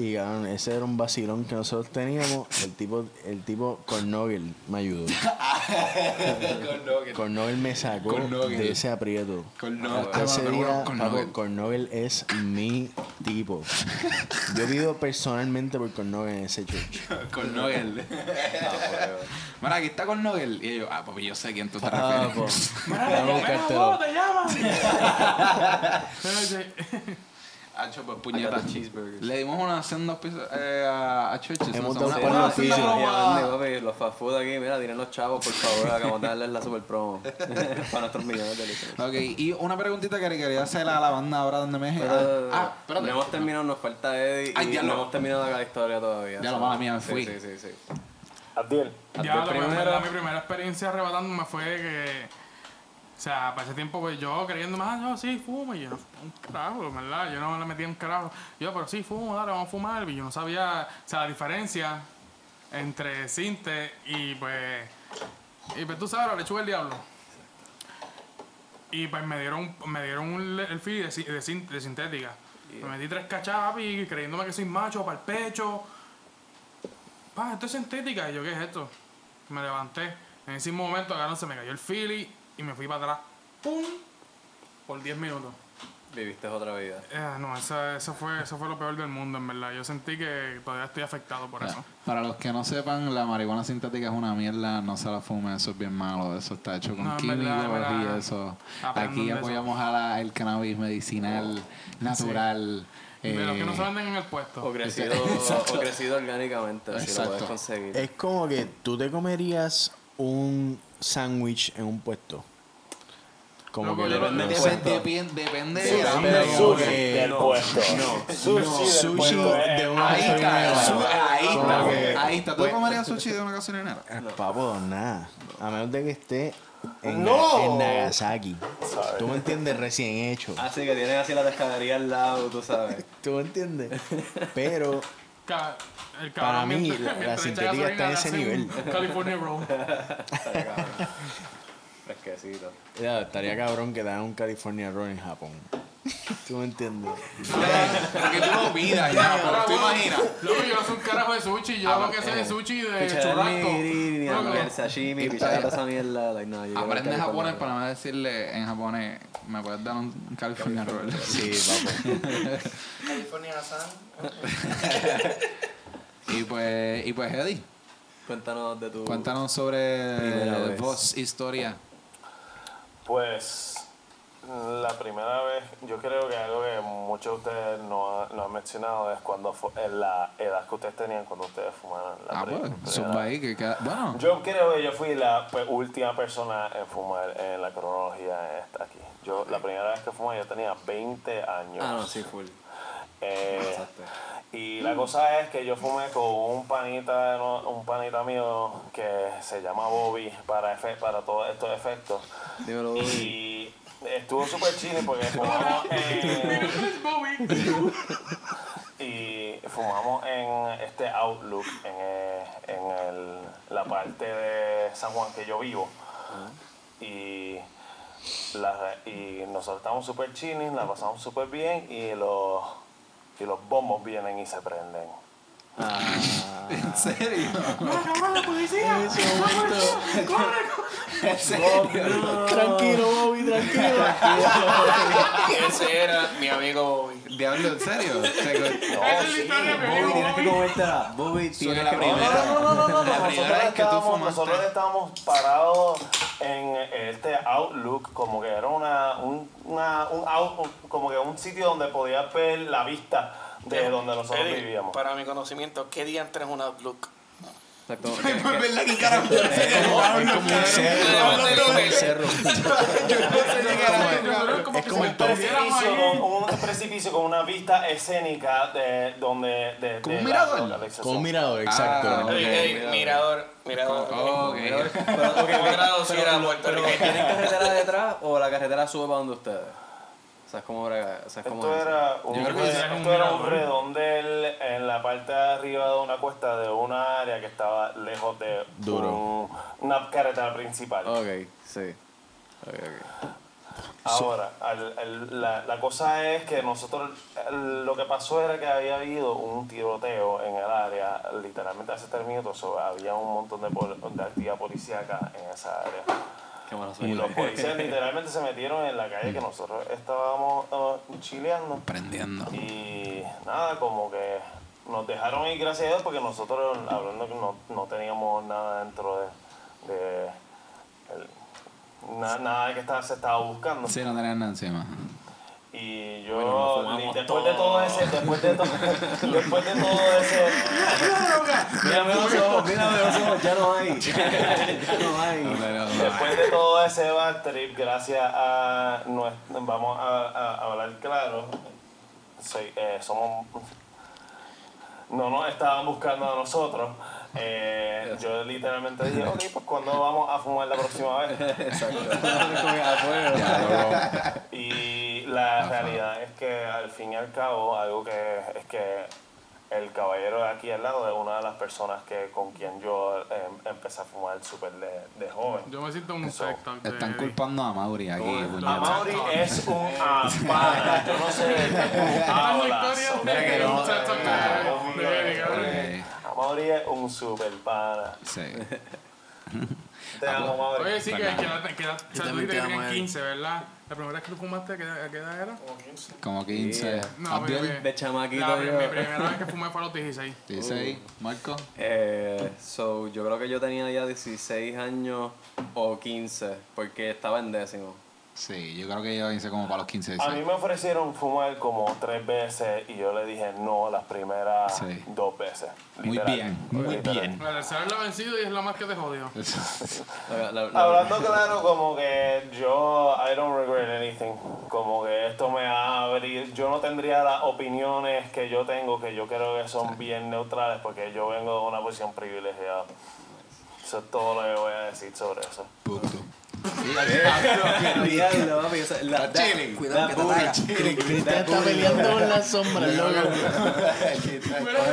Y cabrón, ese era un vacilón que nosotros teníamos. El tipo, el tipo Cornogel me ayudó. Cornogel. Cornogel me sacó Cornogel. de ese aprieto. Hasta ese Cornogel es mi tipo. Yo pido personalmente por Cornogel en ese church. Con Nogel. Mira, aquí está con Nogel. Y ellos, ah, papi, yo sé quién tú te refieres. Mira, Vamos a mira, buscártelo. ¿cómo te? Hacho, pues puñeta. Le dimos una senda eh, a, a Churches. Hemos una- dado una- una los senda fast food aquí, mira, tienen los chavos, por favor, acabamos de darles la super promo. Para nuestros millones de listeners. Ok, y una preguntita que le quería hacer a la banda ahora donde me Pero, Ah, espérate. No hemos terminado, nos falta Eddie Ay, y ya no hemos terminado la historia todavía. Ya lo mala mía, me fui. Sí, sí, sí. Abdiel. Ya, lo, primero. en verdad, mi primera experiencia arrebatándome fue que. O sea, para ese tiempo, pues yo creyendo más, yo sí, fumo. Y yo no un carajo, ¿verdad? Yo no le metía un carajo. Yo, pero sí, fumo, dale, vamos a fumar. Y yo no sabía, o sea, la diferencia entre cinte y pues. Y pues tú sabes, la lechuga del diablo. Y pues me dieron, me dieron un, el feed de, de, de sintética. Me metí tres cachapas creyéndome que soy macho para el pecho. Pa, esto es sintética. Y yo, ¿qué es esto? Me levanté. En ese mismo momento, cabrón, se me cayó el Philly y me fui para atrás. ¡Pum! Por 10 minutos. Viviste otra vida. Eh, no, eso, eso, fue, eso fue lo peor del mundo, en verdad. Yo sentí que todavía estoy afectado por eso. Para los que no sepan, la marihuana sintética es una mierda, no se la fumen, eso es bien malo, eso está hecho con No, químicos y eso. Aquí de eso. apoyamos a la- el cannabis medicinal, natural. De los que no eh, se venden en el puesto. O crecido, Exacto. o crecido orgánicamente, si lo Exacto. puedes conseguir. Es como que tú te comerías un sándwich en un puesto. Como que depende del Depende, puesto. depende, del como sushi que- del puesto. No, Sushi de una Ahí está, ahí Como está, que- ahí está. ¿Tú pues- comerías sushi de una gasolinera? Papo, nada. A menos de que esté en, No. en Nagasaki. Sorry. Tú me entiendes, recién hecho. Así que tienen así la descargaría al lado, tú sabes. ¿Tú me entiendes? Pero Ca- el Para mí, mientras- la- la sintética está en ese nivel. California Roll. Fresquecito. estaría cabrón que hagan un California Roll en Japón. ¿Tú me entiendes? Porque tú lo pidas ya, pero tú imaginas. Luego yo no soy un carajo de sushi, yo lo que sé de sushi de churrasco. el sashimi, pichar esa mierda. No, Aprende japonés para no decirle en japonés, ¿me puedes dar un California Roll? Sí, papo. California San. Y pues, y pues Eddie. Cuéntanos de tu... cuéntanos sobre vos historia. Pues la primera vez, yo creo que algo que muchos de ustedes no, ha- no han mencionado es cuando es la edad que ustedes tenían cuando ustedes fumaron la Ah, pues, ahí, que queda- bueno. Yo creo que yo fui la pues, última persona en fumar en la cronología esta aquí. Yo la primera vez que fumé yo tenía 20 años. Ah, no, sí, full. Eh, y la cosa es que yo fumé con un panita, no- un panita mío que se llama Bobby para efe- para todos estos efectos. Dímelo, Bobby. Y estuvo súper chile porque fumamos en, y fumamos en este Outlook, en, eh, en el- la parte de San Juan que yo vivo. Y, la- y nosotros estamos súper chilling, la pasamos súper bien y los, y los bombos vienen y se prenden. ¿En serio? Tranquilo, Bobby, tranquilo. Ese era mi amigo Bobby. Diablo, ¿en serio? No, sí. Bobby, tienes que comértela. Bobby, tienes la que primera- comértela. No, no, no, no, La no, primera nosotros vez que tú estábamos, fumaste. nosotros estábamos parados en este Outlook, como que era una, un, una, un out, un- como que un sitio donde podías ver la vista de donde nosotros Eddie, vivíamos. Para mi conocimiento, ¿qué día entra en un Outlook? Exacto. Pues verdad que carajo. Es como un cerro. Es como. Es como el precipicio, con, un precipicio con una vista escénica de donde de, ¿Como de un la mirador? Con un mirador, exacto. Ah, mirador, mirador. Ok. Pero, ok, ¿Cómo traducir a Puerto pero Rico? ¿tienen carretera detrás o la carretera sube para donde ustedes? ¿Sabes cómo brega? ¿Sabes cómo Esto es? era un, Yo creo que sí es un esto era un mirador. redondel en la parte de arriba de una cuesta de una área que estaba lejos de Duro. un- una carretera principal. Ok, sí. Ok, ok. Ahora, al- al- la, la cosa es que nosotros, el- lo que pasó era que había habido un tiroteo en el área, literalmente hace tres minutos, había un montón de, pol- de actividad policíaca en esa área. Qué mala Y los policías literalmente se metieron en la calle que nosotros estábamos uh, chileando. Prendiendo. Y nada, como que nos dejaron ir, gracias a Dios, porque nosotros, hablando que no, no teníamos nada dentro de. de el- na- nada que estaba, se estaba buscando. Sí, no tenían nada encima. Y yo, Bueno, después de todo ese, después de todo, después de todo ese, Mírame los ojos, mírame los ojos, ya no hay. ya no hay. Después de todo ese bad trip, gracias a vamos a, a- a hablar claro, soy- eh, somos, no nos estaban buscando a nosotros. Eh, yo literalmente dije, ok, pues cuando vamos a fumar la próxima vez. Exacto. Y la realidad es que al fin y al cabo, algo que es que el caballero de aquí al lado es una de las personas que con quien yo eh, empecé a fumar súper de, de joven. Yo me siento un de Están culpando a Mauri aquí. puñeta. Amaury es un apana. Yo no sé de qué hablas. no. Eh, Amaury es un super pana. Sí. Te amo, Amaury. Oye, sí, que queda, queda, o sea, tú dijiste te que amo, tenían Eddie. 15, ¿verdad? La primera vez que tú fumaste, ¿qué, a qué edad era? Como 15. No, Abdiel, mi- mi- De chamaquito la- yo. Mi primera vez que fumé fue a los 16. 16. Marco. Eh, so, yo creo que yo tenía ya 16 años o 15, porque estaba en décimo. Sí, yo creo que yo hice como para los 15, A mí 16. me ofrecieron fumar como tres veces y yo le dije no las primeras Sí. dos veces. Muy literal. bien, muy Literal. bien. La tercera es la vencido y es la más que te jodió. La- la- la- Hablando claro, como que yo, I don't regret anything. Como que esto me ha abierto. Yo no tendría las opiniones que yo tengo, que yo creo que son bien neutrales, porque yo vengo de una posición privilegiada. Eso es todo lo que voy a decir sobre eso. Puto. Diablo, papi, la- chilling. Cuidado que te ataca. Cristian está peleando con las sombras, loco.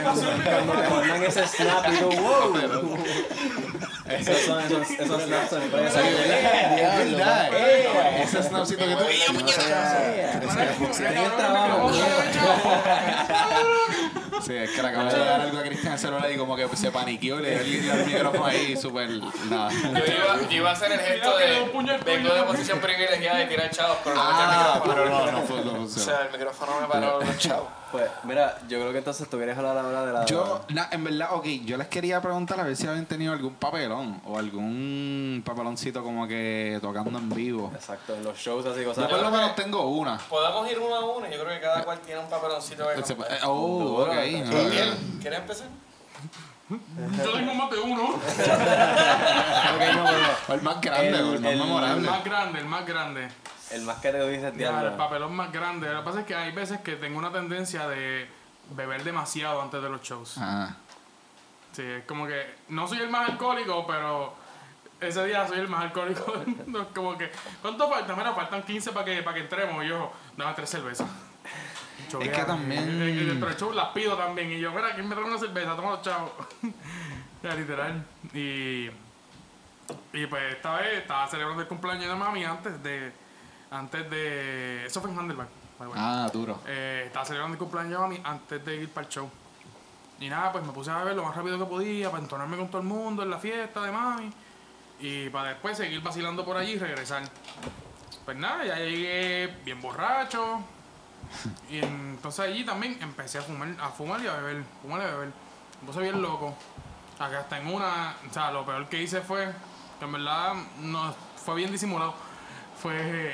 Cuando te mandan ese snap y tú, wow. Esos son esos, esos snaps son impresos. Es verdad. eh. Ese snapcito que tú. En el trabajo. Sí, es que le acaba de dar algo a Cristian el celular y como que se paniqueó y le dio el micrófono ahí súper. Nada. Yo iba, yo iba a hacer el gesto de el vengo de posición privilegiada y tirar chavos, pero no metí el Ah, micrófono. pero no, no O sea, el micrófono me paró los chavos. Pues, mira, yo creo que entonces tú quieres hablar ahora de la. Yo, na- en verdad, ok, yo les quería preguntar a ver si habían tenido algún papelón o algún papeloncito como que tocando en vivo. Exacto, en los shows así Yo cosas. por lo menos tengo una. Podemos ir uno a uno. Yo creo que cada cual tiene un papeloncito que contar. eh, Oh, ok. ¿Quieres empezar? Yo tengo más de uno. No, el más grande, el más El- El memorable. más grande, el más grande. El más que te dices Ya, el diablo. papelón más grande. Lo que pasa es que hay veces que tengo una tendencia de beber demasiado antes de los shows. Ah, Sí, es como que no soy el más alcohólico, pero ese día soy el más alcohólico. del mundo. Es como que, ¿cuánto falta? Mira, faltan 15 para que, para que entremos. Y yo, dame tres cervezas. Es que también- Y- y Dentro del show las pido también. Y yo, mira, ¿quién me trae una cerveza? Toma los chavos. ya, literal. Y, y pues esta vez estaba celebrando el cumpleaños de mami antes de. Antes de. Eso fue en the way. ah, duro. Eh, estaba celebrando el cumpleaños de mami antes de ir para el show. Y nada, pues me puse a beber lo más rápido que podía para entonarme con todo el mundo en la fiesta de mami. Y para después seguir vacilando por allí y regresar. Pues nada, ya llegué bien borracho. Y entonces allí también empecé a fumar, a fumar y a beber, fumar y a beber. Me puse bien loco. Acá hasta en una, o sea, lo peor que hice fue, que en verdad no, fue bien disimulado. Fue,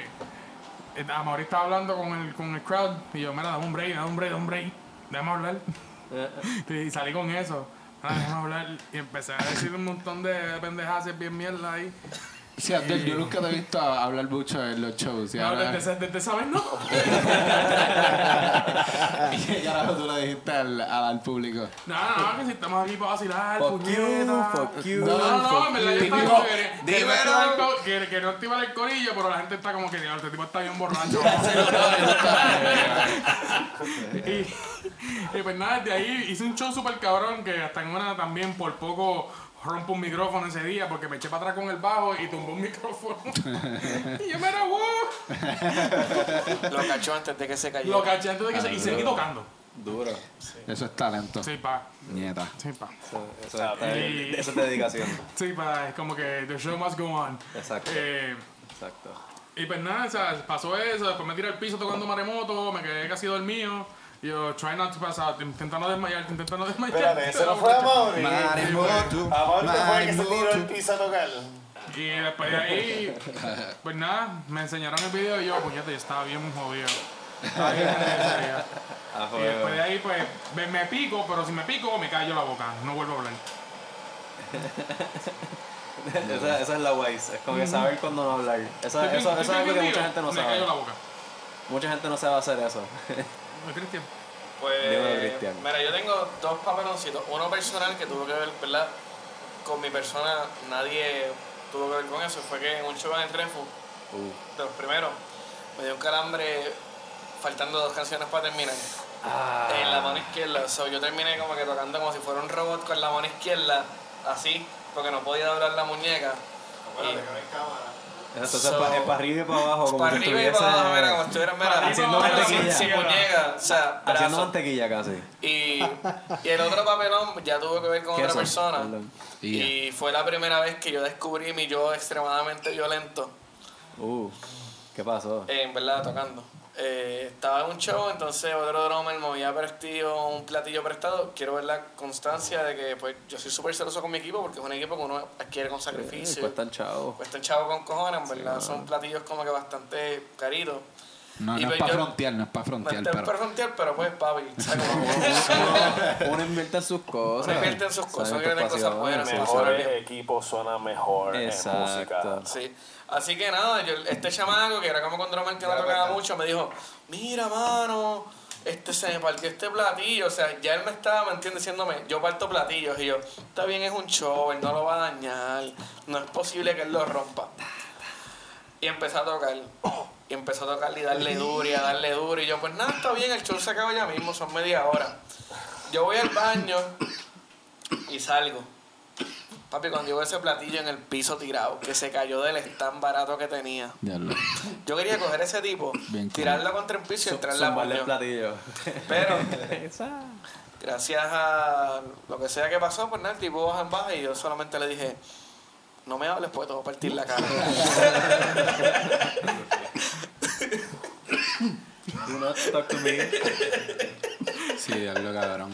eh, Amaury estaba hablando con el, con el crowd y yo, mira, dame un break, dame un break, dame un break, déjame hablar. y salí con eso. Ahora déjame hablar. Y empecé a decir un montón de pendejadas bien mierda ahí. Sí, Abdel, yo nunca te he visto hablar mucho en los shows. Y No, ahora... desde, desde esa vez no. ¿Y carajo tú le dijiste al, al, al público? No, no, no, que si estamos aquí para vacilar, Fuck you, puñeta. fuck you, No, no, no, en verdad yo you. estaba como que, que, el co- que, que no activar el corillo, pero la gente está como que, este tipo está bien borracho. y, y pues nada, desde ahí hice un show súper cabrón que hasta en una también por poco rompo un micrófono ese día porque me eché para atrás con el bajo y tumbó un micrófono. y yo me era wow. Lo cachó antes de que se cayera. Lo caché antes de que se... Y seguí tocando. Duro. Eso es talento. Sí, pa. Nieta. Sí, pa. Eso, eso, es, Y- eso es dedicación. Sí, pa. Es como que the show must go on. Exacto. Eh, Exacto. Y pues nada, o sea, pasó eso, después me tiré al piso tocando maremoto, me quedé casi dormido. Y yo, try not to pass out, intentando desmayar, intentando desmayar. Espérate, ese no fue a Mauri. A Mauri no fue que se tiró el piso a tocar. Y después de ahí, pues nada, me enseñaron el video y yo, puñete, yo estaba bien jodido. Estaba bien jodido Y después de ahí, pues, me, me pico, pero si me pico, me callo la boca, no vuelvo a hablar. esa, esa es la wise. Es como que saber cuándo no hablar. Eso, Estoy eso, eso es algo que mucha gente no Me callo la sabe. boca. Mucha gente no sabe hacer eso. ¿No, Cristian? Pues, mira, yo tengo dos papeloncitos. Uno personal que tuvo que ver, ¿verdad? Con mi persona, nadie tuvo que ver con eso. Fue que en un show en el Trefu, Uh. de los primeros, me dio un calambre faltando dos canciones para terminar. Ah. En la mano izquierda. So, yo terminé como que tocando como si fuera un robot con la mano izquierda, así, porque no podía doblar la muñeca. Y- Entonces So- es para arriba y para abajo. Como para si arriba y para abajo, mira, como si estuviera, mira, haciendo mantequilla. sin, sin muñeca, o sea, Haciendo brazo. mantequilla casi. Y, y el otro papelón ya tuvo que ver con otra Queso, persona. perdón. Y fue la primera vez que yo descubrí mi yo extremadamente violento, Uh, ¿qué pasó? en verdad, tocando. Eh, estaba en un show, entonces otro drummer me había prestado un platillo prestado. Quiero ver la constancia de que pues yo soy súper celoso con mi equipo porque es un equipo que uno adquiere con sacrificio. Cuesta el chavo. Cuesta un chavo con cojones, en verdad. Son platillos como que bastante caritos. No, no es para frontear, no es para No frontear, está pero... para frontear, pero pues, papi. Uno invierte en sus cosas. Uno invierte en sus cosas, tus cosas buenas, pasiones, sí, sí, Mejor sí. sí. equipo suena mejor Exacto. en música. Sí. Así que nada, yo, este chamaco, que era como con drummer que no tocaba mucho, me dijo, mira, mano, este se me partió este platillo. O sea, ya él me estaba, ¿me entiendes? Diciéndome, yo parto platillos. Y yo, está bien, es un show, él no lo va a dañar. No es posible que él lo rompa. Y empezó a tocar. Y empezó a tocar y darle duro y a darle duro. Y yo, pues nada, está bien, el show se acaba ya mismo, son media hora. Yo voy al baño y salgo. Papi, cuando yo veo ese platillo en el piso tirado, que se cayó del stand barato que tenía. Yo quería coger ese tipo, Bien cool. tirarlo contra el piso y entrar en la el platillo. Pero, gracias a lo que sea que pasó, pues nada, el tipo baja en baja y yo solamente le dije, no me hables porque te voy a partir la cara. Do not talk to me. Sí, diablo, cabrón.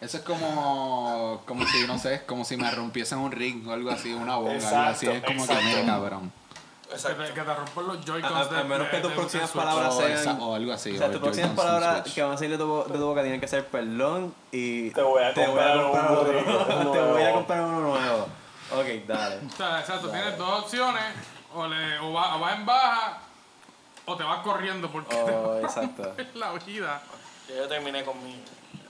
Eso es como, como si, no sé, como si me rompiesen un ring o algo así, una bomba, algo así. Es como que, Exacto. mira, cabrón. Que Exacto. te, que te rompan los A, Joy-Cons de a menos que tus próximas palabras O, sean. o algo así. O sea, tus próximas palabras que van a salir de tu, de tu boca tienen que ser perdón y. Te voy a comprar un otro. burrito Te voy a nuevo. comprar uno nuevo. Ok, dale. O sea, exacto, tienes dos opciones, o, le, o, va- o vas en baja, o te vas corriendo porque Oh, exacto. es la vida. Ya yo terminé con mi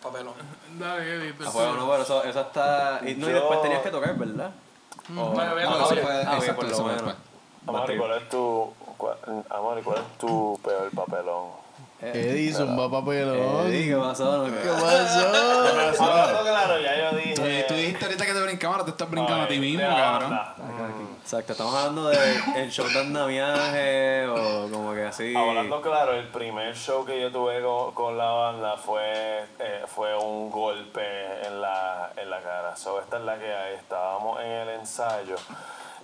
papelón. Dale, Eddie. tú- Ah, bueno, no, pero eso, eso está. Y, no, y después tenías que tocar, ¿verdad? Bien, No, no, eso bien. fue, Ah, ok, exacto, por lo eso fue menos. después. Amari, ¿cuál es tu, cua- Amari, ¿cuál es tu peor papelón? Eddie, zumba papelón. Eddie, ¿qué pasó? No, ¿Qué pasó? Hablando claro, ya yo dije. Tú, dijiste ahorita que te brincabas, ahora te estás brincando a ti mismo, cabrón. Exacto, estamos hablando de el show de andamiaje o como que así. Hablando claro, el primer show que yo tuve con, con la banda fue, eh, fue un golpe en la, en la cara. So, esta es la que hay. Estábamos en el ensayo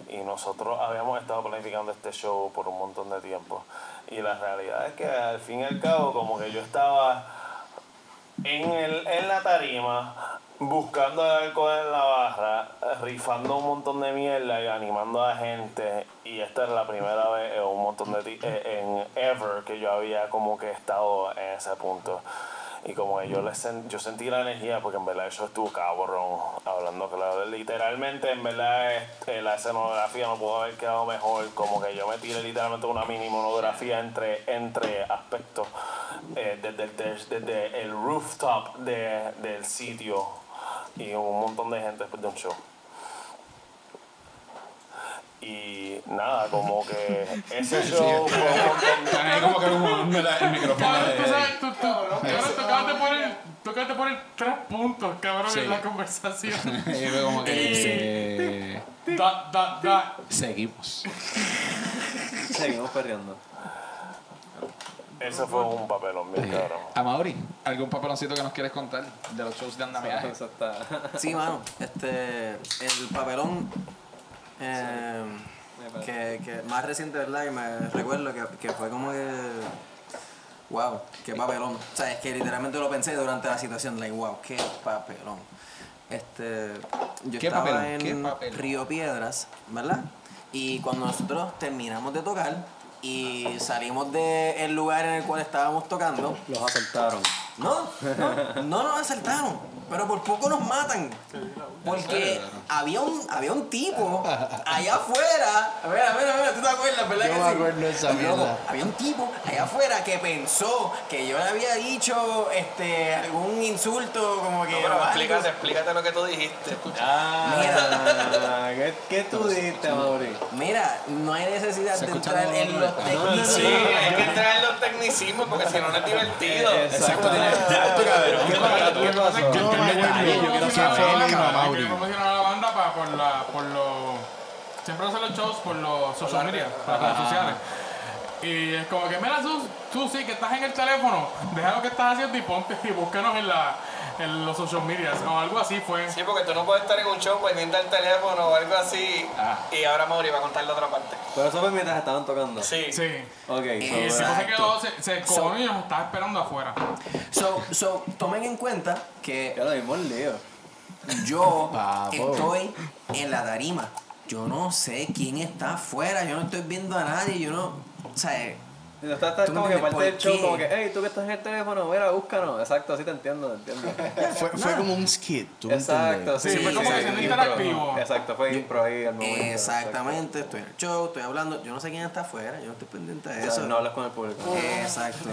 y nosotros habíamos estado planificando este show por un montón de tiempo. Y la realidad es que al fin y al cabo, como que yo estaba en, el, en la tarima, buscando alcohol en la barra, rifando un montón de mierda y animando a la gente. Y esta era la primera vez en un montón de eh, en ever que yo había como que estado en ese punto. Y como que yo, le sen- yo sentí la energía, porque en verdad eso estuvo cabrón, hablando claro. Literalmente, en verdad, este, la escenografía no pudo haber quedado mejor. Como que yo me tiré literalmente una mini monografía entre, entre aspectos, eh, desde, el, desde, el rooftop de, del sitio y un montón de gente después de un show. Y nada, como que ese show fue un montón de... Ahí como que un- el micrófono Cabrón, tú sabes, tú, tú, cabrón, tú acabas de poner, tú acabas de poner tres puntos, cabrón, Sí. en la conversación. Y fue como que... eh, Da, da, da. Seguimos. Seguimos perreando. Ese fue un papelón bien cabrón. A Mauri, ¿algún papeloncito que nos quieres contar de los shows de andamiaje? Eso está. Sí, mano. Este, el papelón eh, que, que más reciente, ¿verdad? Que me recuerdo que, que fue como que. Wow, qué papelón. O sea, es que literalmente lo pensé durante la situación. Like, wow, qué papelón. Este, yo ¿Qué estaba papelón? en. Río Piedras, ¿verdad? Y cuando nosotros terminamos de tocar y salimos del lugar en el cual estábamos tocando, Los asaltaron. no, no, no nos asaltaron, pero por poco nos matan. Porque había un, había un tipo allá afuera. A ver, a ver, a ver, tú te acuerdas, ¿verdad? Yo que me sí? acuerdo de esa mierda. Había un tipo allá afuera que pensó que yo le había dicho este algún insulto como que. Pero o algo. explícate, explícate lo que tú dijiste. Ah, ¿qué, ¿qué tú dijiste, Mauri? Mira, no hay necesidad de entrar en los técnicos. Sí, hay que entrar en los tecnicismos porque si no, no es divertido. Exacto, tiene exacto, cabrón. ¿Qué pasó? ¿Qué pasó? Yo quiero saber, Mauri. promocionar a la banda para, por, la, por los... Siempre hacen los shows por los social media, por las redes sociales. Y es como que, mira, tú, tú sí que estás en el teléfono, deja lo que estás haciendo y ponte y búscanos en, la, en los social media o algo así fue. Sí, porque tú no puedes estar en un show pendiente del teléfono o algo así. Y ahora Mauri va a contar la otra parte. Pero eso fue mientras estaban tocando. Sí. Sí. Ok, Y el so, tipo se quedó, se, se cojonó y nos estaba esperando afuera. So, so, tomen en cuenta que ya lo mismo lío. yo estoy en la tarima. Yo no sé quién está afuera, yo no estoy viendo a nadie, yo no. O sea, Y tú estás, estás ¿Tú me como que parte del show, como que, hey, tú que estás en el teléfono, mira, búscanos. Exacto, así te entiendo, te entiendo. Fue, fue como un skit, ¿tú me Exacto, sí. Sí, fue como que impro. interactivo. Exacto, fue impro ahí al momento. exactamente, estoy en el show, estoy hablando, yo no sé quién está afuera, yo no estoy pendiente de exacto. O sea, eso. no hablas con el público. Exacto.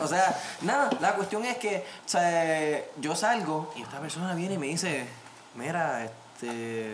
O sea, nada, la cuestión es que, o sea, yo salgo y esta persona viene y me dice, mira, este,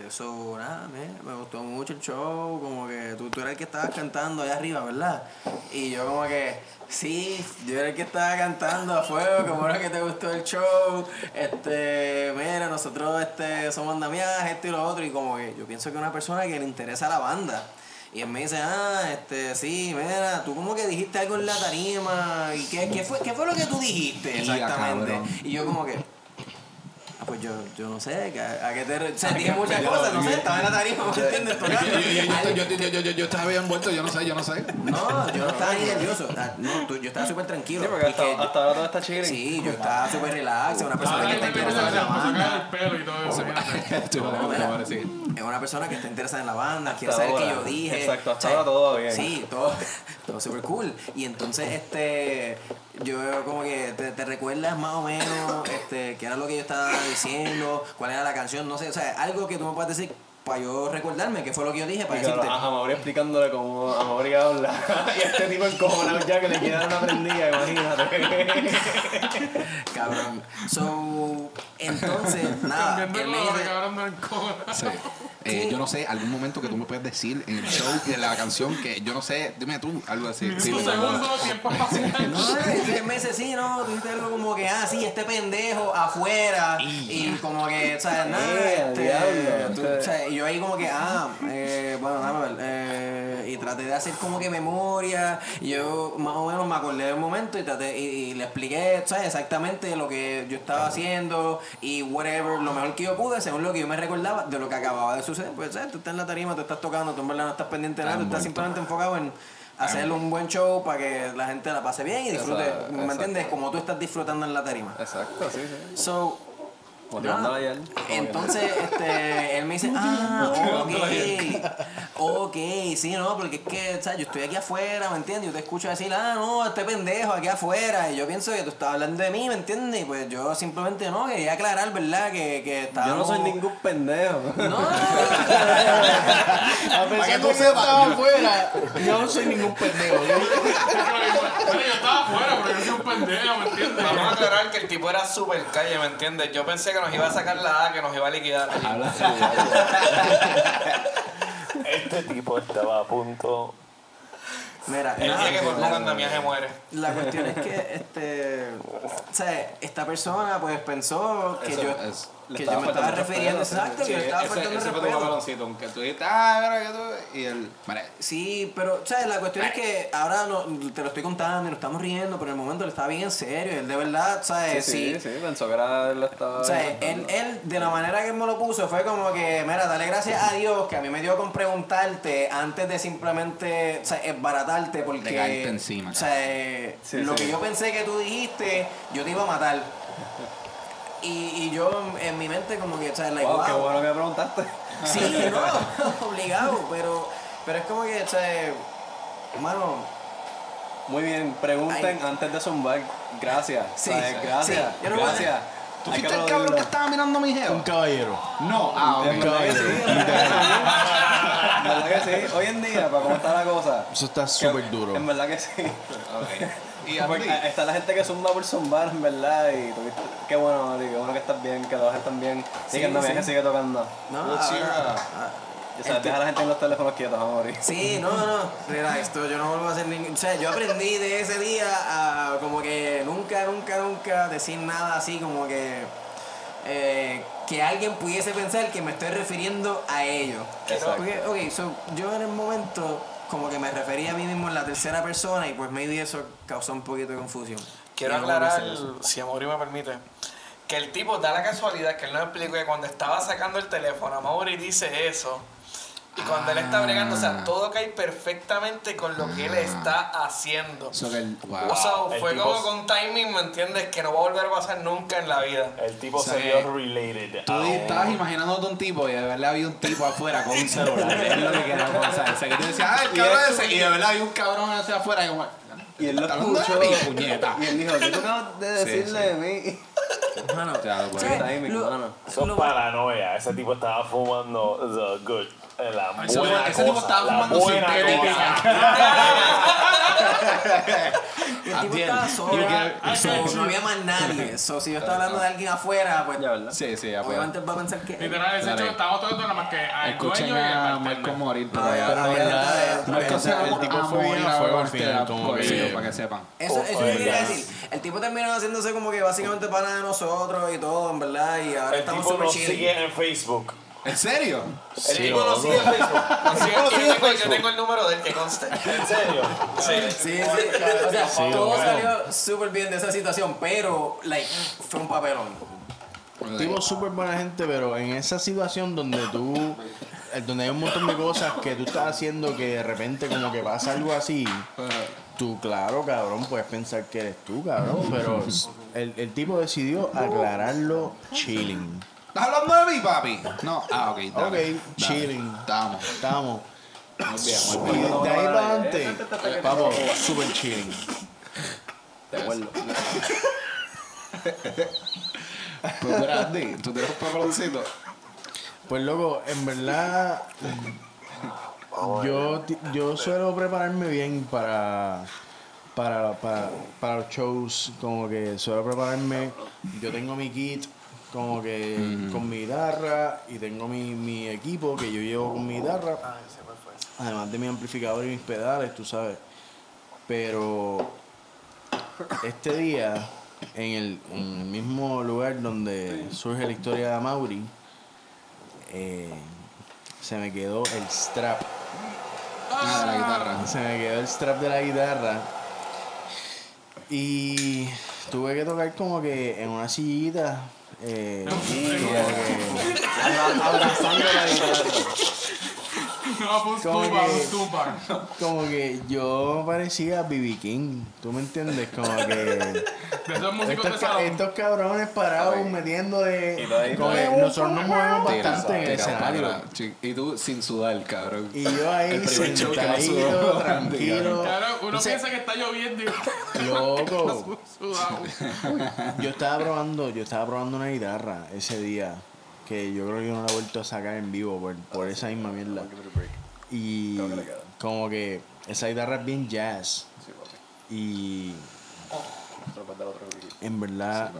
so, nada, me, me gustó mucho el show, como que tú, tú eras el que estabas cantando allá arriba, ¿verdad? Y yo como que, sí, yo era el que estaba cantando a fuego, como era que te gustó el show, este, mira, nosotros este, somos andamiajes, esto y lo otro, y como que yo pienso que una persona que le interesa la banda. Y él me dice, ah, este, sí, mira, tú como que dijiste algo en la tarima. ¿Y qué, qué, fue, qué fue lo que tú dijiste exactamente? Y yo como que, ah, pues yo, yo no sé, que a, a qué te... O sea, dije muchas cosas, no sé, estaba en la tarima, ¿me entiendes? Yo, yo, yo, yo, yo, yo, yo, yo estaba bien envuelto, yo no sé, yo no sé. No, yo no estaba ni nervioso. No, tú- yo estaba súper tranquilo. Sí, porque hasta, porque- hasta ahora todo está chilling. Sí, yo estaba súper relax, una persona que está interesada en la a banda. es una persona que está interesada en la banda, quiere saber qué yo dije. Exacto, hasta ahora todo va bien. Sí, todo, todo súper cool. Y entonces, este, yo como que te, recuerdas más o menos este, qué era lo que yo estaba diciendo, cuál era la canción, no sé, o sea, algo que tú me puedas decir para yo recordarme qué fue lo que yo dije para Y claro, decirte. a, Mauri explicándole cómo a Mauri habla. y este tipo encojonado ya que le quiere dar una prendida, imagínate. Cabrón. So, entonces, nada, él me dice, cabrón. Sí. Eh, yo no sé, algún momento que tú me puedes decir en el show de la canción que yo no sé, dime tú, algo así. Sí, Un segundo, tiempo. No, entonces él me dice, sí, no, dijiste algo como que, ah, sí, este pendejo afuera. Y, como que, o sea, nada, Eh, este, diablo, tú- ok. o sea, y yo ahí como que, ah, eh, bueno, déjame ver. eh, y traté de hacer como que memoria. Y yo más o menos me acordé del momento y traté, y, y le expliqué, ¿sabes? Exactamente lo que yo estaba haciendo y whatever, lo mejor que yo pude, según lo que yo me recordaba de lo que acababa de suceder. Pues, ¿sabes? Tú estás en la tarima, tú estás tocando, tú en verdad no estás pendiente de nada, tú estás simplemente enfocado en hacer un buen show para que la gente la pase bien y disfrute, Exacto, ¿me entiendes? Como tú estás disfrutando en la tarima. Exacto, sí, sí. So, Ayer. Entonces, este, él me dice, ah, ok, ok, sí, no, porque es que, ¿sabes? Yo estoy aquí afuera, ¿me entiendes? Yo te escucho decir, ah, no, este pendejo aquí afuera, y yo pienso que tú estás hablando de mí, ¿me entiendes? Y pues yo simplemente no, quería aclarar, ¿verdad? Que, que Yo no soy ningún pendejo. No, A pesar de que yo estaba afuera, yo no soy ningún pendejo. yo estaba afuera, pero yo soy un pendejo, ¿me entiendes? Vamos a aclarar que el tipo era super calle, ¿me entiendes? Yo pensé que nos iba a sacar la A, que nos iba a liquidar. Este tipo estaba a punto. Mira, El nada, día que por andamiaje muere. La cuestión es que este o sea, esta persona pues pensó que Eso yo es- que yo me estaba refiriendo exacto, Sí, que yo estaba ese, faltando ese fue tu papaloncito, aunque tú dijiste, ah, mira que tú. Y él, Sí, pero ¿sabes? la cuestión es que ahora no, te lo estoy contando y nos estamos riendo, pero en el momento él estaba bien en serio, él de verdad, ¿sabes? Sí, sí, sí, pensó que era él estaba. O sea, él, él, de la manera que él me lo puso, fue como que, mira, dale gracias a Dios que a mí me dio con preguntarte antes de simplemente, o sea, esbaratarte, porque. Caerte encima, O sea, Sí, lo sí. que yo pensé que tú dijiste, yo te iba a matar. Y, y yo en, mi mente, como que, o sea, like, Wow, qué wow. bueno que me preguntaste. Sí, no, obligado, pero, pero es como que, o sea, mano, Muy bien, pregunten Ay. antes de zumbar. Gracias. Sí, ¿sabes? Gracias. Sí, Gracias. ¿tú fuiste el cabrón que estaba mirando a mi Un jeva? caballero. No, ah, que sí, en verdad que sí. ¿Verdad que sí? Hoy en día, para cómo está la cosa. Eso está súper duro. En verdad que sí. Ok. Y a Porque ti? eh, está la gente que zumba por zumbar, en verdad. Y tú viste- qué bueno, Mari, qué bueno que estás bien, que todos están bien. Sí, Sí, que no sí. que sigue tocando. no, ah, O sea, deja a la gente en los teléfonos quietos, vamos a morir. Sí, no, no, relax, esto yo no vuelvo a hacer ningún... O sea, yo aprendí de ese día a como que nunca, nunca, nunca decir nada así como que... eh, que alguien pudiese pensar que me estoy refiriendo a ellos. Exacto. Porque, ok, so, yo en el momento como que me refería a mí mismo en la tercera persona y pues maybe eso causó un poquito de confusión. Quiero no aclarar, si Amaury me permite, que el tipo da la casualidad que él nos explicó que cuando estaba sacando el teléfono, Amaury dice eso. Y cuando él está bregando, o sea, todo cae perfectamente con lo que él está haciendo. So que el- wow. O sea, El fue tipo- como con timing, ¿me entiendes? Que no va a volver a pasar nunca en la vida. El tipo sea, se vio related. Tú un- estabas imaginándote un tipo y de verdad había un tipo afuera con un celular. es lo que quería pasar. O sea, que tú decías, ah, el Y cabrón él ese. Y de verdad había un cabrón hacia afuera. Y, como, Y él lo ¿Está hablando de escuchó. mí, puñeta? Y él dijo, ¿qué tú acabas de Sí, decirle sí. de mí? Mano, Claro, pues. o sea, timing, lo-. Eso es paranoia. Ese tipo estaba fumando the good. La Ese tipo- buena ese tipo cosa, estaba la fumando buena sintética. Y el tipo estaba solo, so, no había más nadie. So, si yo estaba hablando de alguien afuera, pues Ya, ¿verdad? Sí, sí, ya pues. obviamente va a pensar que... Literal, ese show estábamos todos nada más que al Escuchen dueño y al. Marco morir, pero Ah, ya. Pero bien, verdad, Marco se el tipo fue a fuego al final, que- para que sepan. Eso, Oh, eso yo quería decir. El tipo terminó haciéndose como que básicamente pana de nosotros y todo, en verdad. Y ahora El estamos tipo super nos chill. sigue en Facebook. ¿En serio? El tipo nos sigue en Facebook. El Sí, yo, tengo, yo tengo el número del que conste. ¿En serio? Sí. Sí, sí. O sea, todo bueno. salió súper bien de esa situación, pero, like, fue un papelón. Tipo súper buena gente, pero en esa situación donde tú, eh, donde hay un montón de cosas que tú estás haciendo que de repente como que pasa algo así, tú claro, cabrón, puedes pensar que eres tú, cabrón, pero el, el tipo decidió aclararlo chilling. ¿Estás hablando de mí, papi? No. Ah, ok. dale, Ok, dale. chilling. Estamos. Estamos. Muy bien, muy Y bien. de ahí para adelante, papo, súper chilling. De acuerdo. Pues mira, Andy, tú tienes un papaloncito. Pues loco, en verdad yo, yo suelo prepararme bien para, para, para, para los shows, como que suelo prepararme, yo tengo mi kit como que con mi guitarra y tengo mi, mi equipo que yo llevo con mi guitarra, además de mi amplificador y mis pedales, tú sabes. Pero este día, en el, en el mismo lugar donde surge la historia de Amaury, eh, se me quedó el strap. Ah, de la guitarra. Se me quedó el strap de la guitarra. Y tuve que tocar como que en una sillita. Eh, como que abra- abrazando la guitarra. Como que-. Como que yo parecía B.B. King. ¿Tú me entiendes? Como que. Esos Estos, ca- estos cabrones parados metiendo de. Como que nosotros nos movemos Tira, bastante en el escenario. Y tú sin sudar, cabrón. Y yo ahí sentadito, tranquilo. Claro, uno O sea, piensa que está lloviendo y Loco. Yo estaba probando, yo estaba probando una guitarra ese día. Que yo creo que yo no la he vuelto a sacar en vivo por, por esa misma mierda. Y como que esa guitarra es bien jazz. Y en verdad,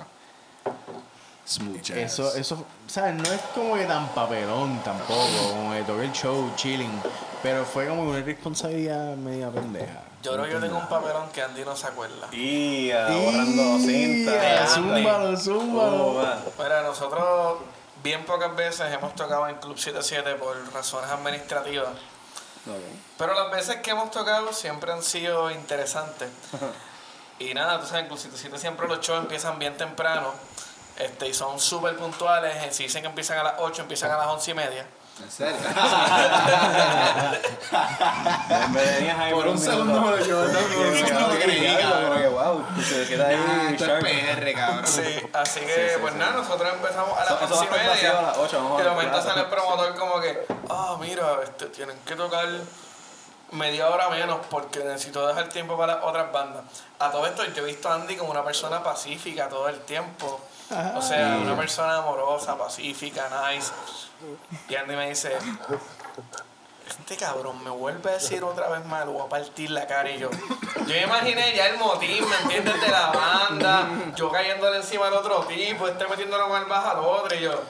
Smooth jazz. eso, eso, ¿sabes? No es como que tan papelón tampoco, como que toqué el show, chilling. Pero fue como una responsabilidad media pendeja. Yo creo que yo tengo un papelón que Andy no se acuerda. Y ah, borrando cinta. Andy. Zúmbalo, zúmbalo. Oh. Mira, nosotros bien pocas veces hemos tocado en Club 77 por razones administrativas. Pero las veces que hemos tocado siempre han sido interesantes. y nada, tú sabes, en Club 77 siempre los shows empiezan bien temprano. Este, y son súper puntuales. eh, Si dicen que empiezan a las 8, empiezan a las 11 y media. ¿En serio? Venías ahí Por un segundo me lo llevó, no, por un Sí, segundo cabrón, creí, diablo, cabrón. como que, wow, se queda ahí Nah, esto es. PR, cabrón. Sí, así que, pues nada, nosotros empezamos a las eso 11 va a y vacío a media. las 8, vamos a Y de momento sale el promotor como que, ah, mira, este, tienen que tocar media hora menos porque necesito dejar tiempo para otras bandas. A todo esto yo he visto a Andy como una persona pacífica todo el tiempo. O sea, una persona amorosa, pacífica, nice. Y Andy me dice, este cabrón me vuelve a decir otra vez mal, voy a partir la cara y yo. Yo me imaginé ya el motín, ¿me entiendes? De la banda, yo cayéndole encima al otro tipo, este metiéndolo con el bajo al otro y yo.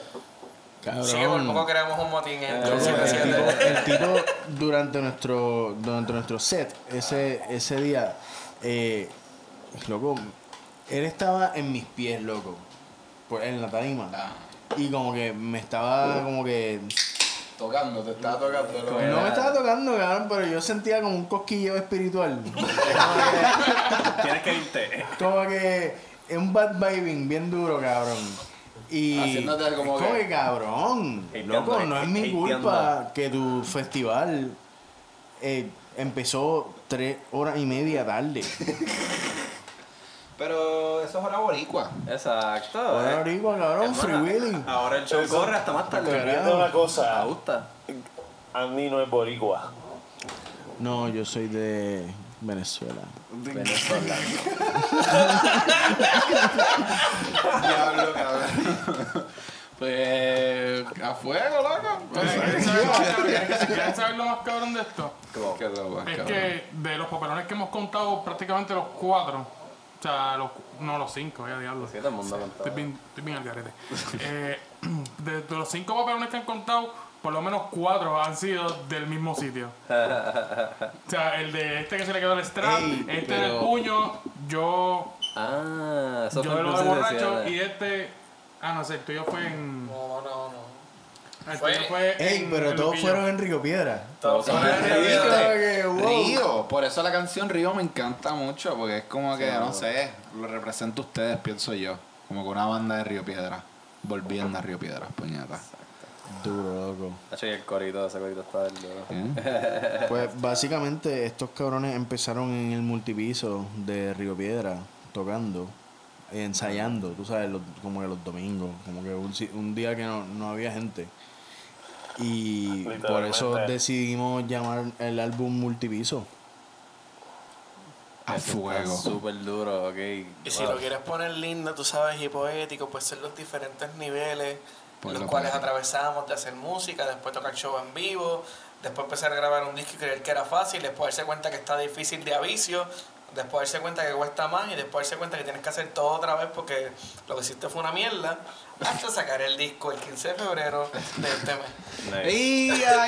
Sí, que por poco Cabrón. creamos un motín en Loco, el el, 77. tipo, el tipo durante nuestro durante nuestro set ese ese día eh, loco él estaba en mis pies loco por, en la tarima. Y como que me estaba como que Tocando, te estaba tocando. no me estaba tocando cabrón pero yo sentía como un cosquilleo espiritual. Tienes que irte. como que es un bad vibing bien duro cabrón. Y Haciéndote como es como que- que cabrón loco no es mi culpa que tu festival eh, empezó tres horas y media tarde Pero eso es hora boricua. Exacto. ahora eh. ahorita cabrón free willy Ahora el show corre hasta más tarde. Carajo. Viendo una cosa, Me gusta. Andy no es boricua. no yo soy de Venezuela Venezuela. Diablo, cabrón. Pues. A fuego, loco. ¿Quieren saber lo más cabrón- quieren saber lo más cabrón de esto? Es cabrón. que de los papelones que hemos contado, prácticamente los cuatro, o sea, los, no los cinco, ya diablo. Sí, todo el mundo ha contado. Estoy bien, estoy bien al garete. Eh, de, de los cinco papelones que han contado, por lo menos cuatro han sido del mismo sitio. O sea, el de este que se le quedó el strap, Ey, este del pero- puño, yo, Ah, eso yo fue de lo el de borracho 77. y este. Ah, no sé, el tuyo fue en. No, no, no. El Fue- ey en pero todos fueron en Río Piedra Todos de ¿Viste? Río. Que, wow. Río, por eso la canción Río me encanta mucho, porque es como que, no sé, lo representa a ustedes, pienso yo. Como que una banda de Río Piedra, volviendo a Río Piedra, puñeta. duro loco y el corito, ese corito está del duro. ¿Eh? Pues básicamente estos cabrones empezaron en el multipiso de Río Piedra tocando, ensayando, tú sabes, los- como que los domingos, como que un, un día que no, no había gente. Y por eso decidimos llamar el álbum multipiso. A fuego. Súper duro, ok. Y si lo quieres poner lindo, tú sabes, y poético, pues ser los diferentes niveles Pues los lo cuales atravesamos de hacer música, después tocar show en vivo, después empezar a grabar un disco y creer que era fácil, después darse cuenta que está difícil de avicio, después darse cuenta que cuesta más y después darse cuenta que tienes que hacer todo otra vez porque lo que hiciste fue una mierda, hasta sacar el disco el 15 de febrero de este mes. Nice. ¡Ia,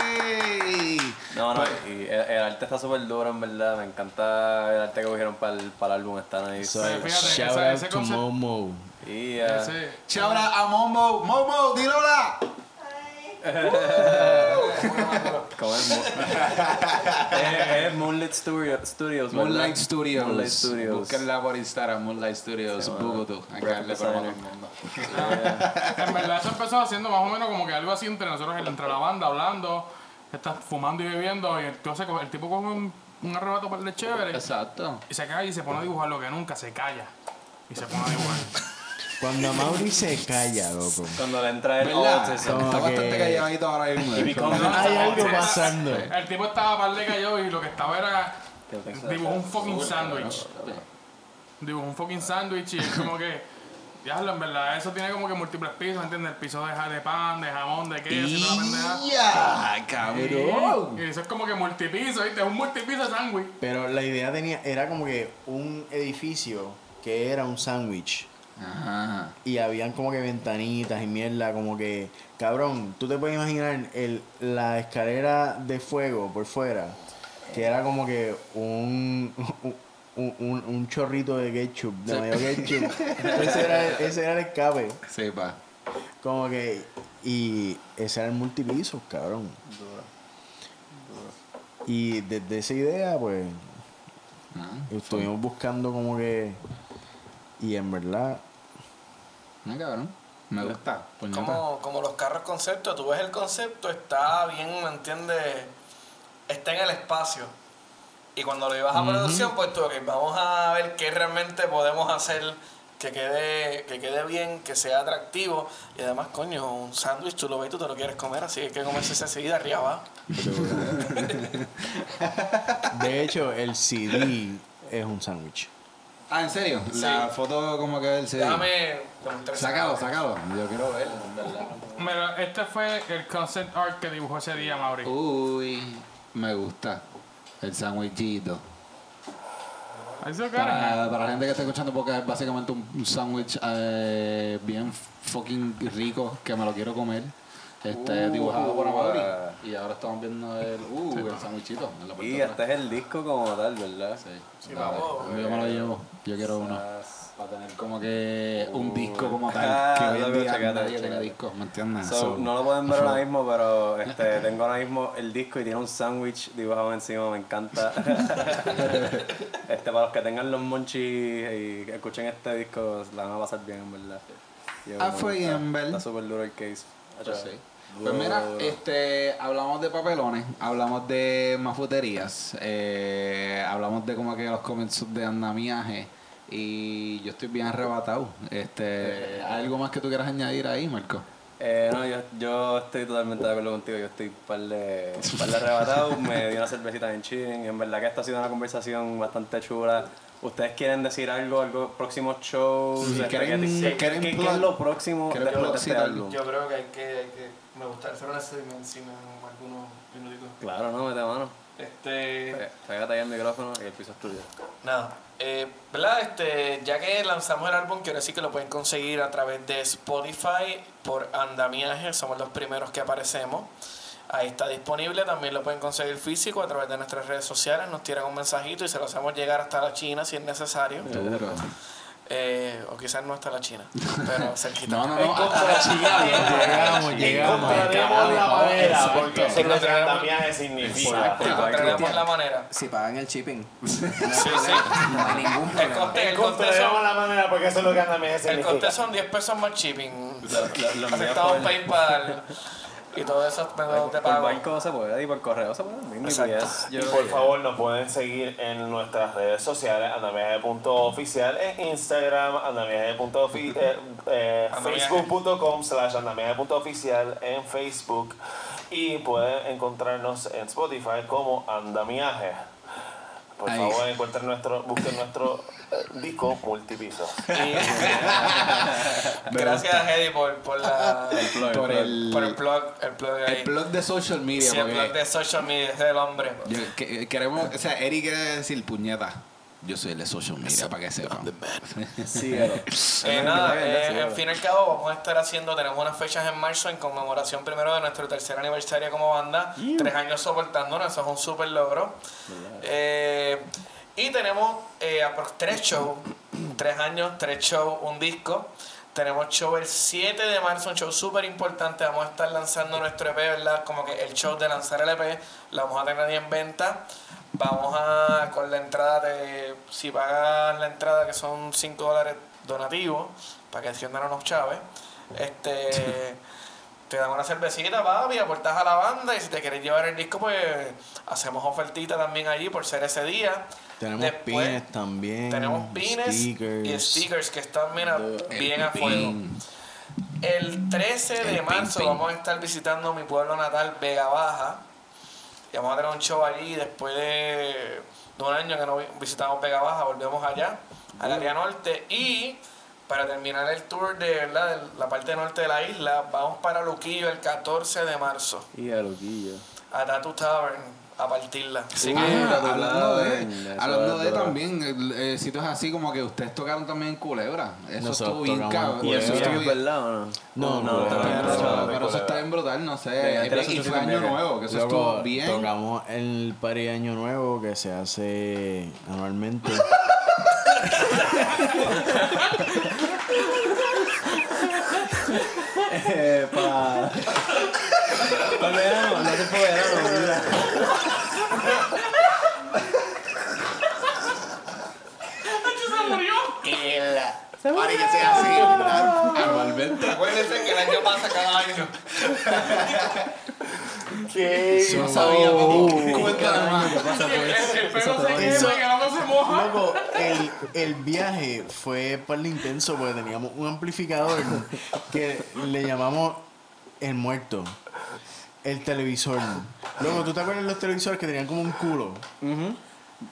yay! No, no, y el, el arte está súper duro, en verdad. Me encanta el arte que cogieron para el, para el álbum. Está nice. So, fíjate, shout ese- out to Momo. Y, uh, Ese, Chabra a Momo. Momo, dilo hola. ¿Cómo es? Es, es Moonlight Studio- Studios, ¿verdad? Moonlight Studios. Moonlight Studios. Búsquenla por Instagram, Moonlight Studios, Sí, Bogotá. Hay que darle promo a todo el mundo. En verdad eso empezó haciendo más o menos como que algo así entre nosotros, entre la banda, hablando, estás fumando y bebiendo, y entonces el tipo coge un, un arrebato por el chévere Exacto. y se cae y se pone a dibujar lo que nunca se calla. Y se pone a dibujar. Cuando Mauri se calla, loco. Cuando le entra el ¿Verdad? Como Está bastante que- calladito ahora mismo. de hecho. Hay algo pasando. El tipo estaba par de callado y lo que estaba era dibujó un fucking sándwich. Dibujó un fucking sándwich y es como que, diablo, en verdad, eso tiene como que múltiples pisos, ¿me entiendes? El piso de, ja- de pan, de jamón, de queso y toda la pendeja. ¡Ya! ¡Cabrón! Y eso es como que multipiso, ¿viste? Es un multipiso de sándwich. Pero la idea tenía, era como que un edificio que era un sándwich. Ajá. Y habían como que ventanitas y mierda, como que, cabrón, tú te puedes imaginar el, la escalera de fuego por fuera, que era como que un, un, un- un chorrito de ketchup, de mayo ketchup. ese, era, el- ese era el escape. Sí, pa. Como que, y ese era el multipiso, cabrón. Y desde esa idea, pues, Ah, estuvimos buscando como que, y en verdad, Cabrón. Me gusta. Como, como los carros concepto, tú ves el concepto, está bien, ¿me entiendes? Está en el espacio. Y cuando lo llevas a producción, pues tú, ok, vamos a ver qué realmente podemos hacer que quede, que quede bien, que sea atractivo. Y además, coño, un sándwich tú lo ves y tú te lo quieres comer, así que hay que comerse ese seguida arriba. de hecho, el CD es un sándwich. Ah, ¿en serio? La foto como que del CD. Esa Sácalo, sácalo. Yo quiero verlo, en verdad. Mira, este fue el concept art que dibujó ese día, Mauri. Uy, me gusta. El cara. Para, para la gente que está escuchando, porque es básicamente un, un sándwich eh, bien fucking rico que me lo quiero comer. Este, Uh, dibujado por Amaury. ah. Y ahora estamos viendo el, uh, el sándwichito en la parte Y este es el disco como tal, ¿verdad? Sí. Sí, Dale, vamos. yo me lo llevo. Yo quiero uno. Para tener como que un disco como tal. Ah, que hoy en día nadie tiene discos, ¿me entiendes? So, So, no lo pueden ver ahora mismo, pero este, tengo ahora mismo el disco y tiene un sándwich dibujado encima, me encanta. este, para los que tengan los monchis y que escuchen este disco, la van a pasar bien, en verdad. Yo, Ah, fue bien, ¿verdad? Está súper duro el case. Pues sí. Pues mira, este, hablamos de papelones, hablamos de mafuterías, eh, hablamos de como que los comienzos de andamiaje y yo estoy bien arrebatado. Este, ¿hay algo más que tú quieras añadir ahí, Marco? Eh, no, yo, yo estoy totalmente de acuerdo contigo. Yo estoy par de, par de arrebatado. me di una cervecita en chilling. En verdad que esta ha sido una conversación bastante chula. ¿Ustedes quieren decir algo, algo próximos shows? Sí, ¿quieren- ¿qué- qué- quieren qué- qué es lo próximo ¿Quieren después de este álbum? Yo creo que hay que, hay que me gustaría hacer una segmención en algunos minutitos. Claro, no, mete mano. Este, Pégate ahí el micrófono y el piso es tuyo. nada, eh, ¿verdad? Este, ya que lanzamos el álbum, quiero decir que lo pueden conseguir a través de Spotify por Andamiaje, somos los primeros que aparecemos. Ahí está disponible, también lo pueden conseguir físico a través de nuestras redes sociales, nos tiran un mensajito y se lo hacemos llegar hasta la China si es necesario. Eh, o quizás no hasta la China, pero cerquita. No, no, no, hasta la chica. Llegamos, llegamos. Encontraremos la manera, porque eso es lo que Encontraremos- significa. Encontraremos la manera. Si pagan el shipping. Sí, sí. No hay ningún El problema. el Encontraremos la manera, porque eso es lo que andamiaje el significa. coste son 10 pesos más shipping. Aceptamos PayPal y todo eso métodos de Por pago. banco se puede y por correo se puede. Y creo por favor nos pueden seguir en nuestras redes sociales, andamiaje.oficial, en Instagram, andamiaje.oficial, eh, eh, Andamiaje. facebook.com slash andamiaje.oficial en Facebook y pueden encontrarnos en Spotify como andamiaje. Por Ahí. favor, encuentren nuestro, busquen nuestro eh, disco multipiso. Y- Gracias Eddie por, por, la, Por el, por el blog, el blog ahí. el blog de social media. Sí, el blog de social media, ese es el hombre. yo- que- queremos, o sea, Eric quiere decir puñeta. Yo soy el de social media, para que sepan. Síguelo. Eh, nada, eh, en fin y al cabo vamos a estar haciendo, tenemos unas fechas en marzo en conmemoración primero de nuestro tercer aniversario como banda, tres años soportándonos, eso es un super logro. Eh, y tenemos eh, tres shows, tres años, tres shows, un disco, Tenemos show el 7 de marzo, un show súper importante. Vamos a estar lanzando nuestro EP, ¿verdad? Como que el show de lanzar el EP, lo vamos a tener ahí en venta. Vamos a, con la entrada de, si pagas la entrada que son 5 dólares donativos, para que enciendan unos chaves, este, te dan una cervecita, papi, aportas a la banda y si te quieres llevar el disco, pues hacemos ofertita también allí por ser ese día. Tenemos Después, pines también. Tenemos pines stickers. y stickers que están mira, bien a fuego. El 13 de marzo vamos a estar visitando mi pueblo natal, Vega Baja. Y vamos a tener un show allí después de, un año que no vi- visitamos Vega Baja, volvemos allá, al área norte. Y para terminar el tour de, ¿verdad? de la parte norte de la isla, vamos para Luquillo el 14 de marzo, Y a loquillo. a Tattoo Tavern, a partirla. Así Sí, que, ah, hablando de, Eso hablando es de también, el- eh, sitios así como que ustedes tocaron también en Culebra. Eso Nosotros estuvo bien tocamos cabrón. ¿Y Eso Culebra. estuvo es bien- verdad o no? No, no, Pero, también pero- eso- pero eso está bien brutal, no sé. Venga, tira y fue año nuevo, que eso Luego estuvo bien. tocamos el party de Año Nuevo que se hace anualmente. Eh, pa... Para verano, no se puede verano, mira. Parece así, anualmente. acuérdense que el año pasa cada año. No sabía, Oh. papi. Más. El, el pelo se Eso- quema y el se moja. El, el viaje fue par de intenso porque teníamos un amplificador que le llamamos el muerto. El televisor. Luego, ¿tú te acuerdas de los televisores que tenían como un culo?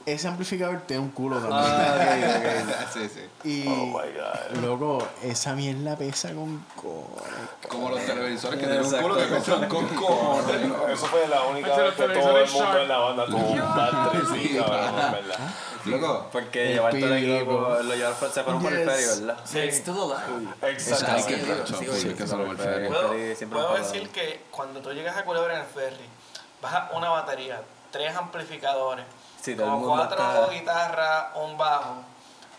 Ese amplificador tiene un culo también. Ah, Sí, sí. Y Oh my God. luego, esa mierda pesa con cojones. Como los televisores que tienen un culo que pesan con cojones. Eso fue la única vez que todo el mundo en la banda tuvo un bad sí, en verdad. Loco, Porque El llevar todo el equipo, loco. lo llevar, se fueron por el ferry, ¿verdad? It's still alive. Exacto. hay que sí, sí, sí, sí, que por sí, feria. Puedo, ferry puedo decir que cuando tú llegas a Culebra en el ferry, bajas una batería, tres amplificadores, Sí, como cuatro está- guitarras, un bajo,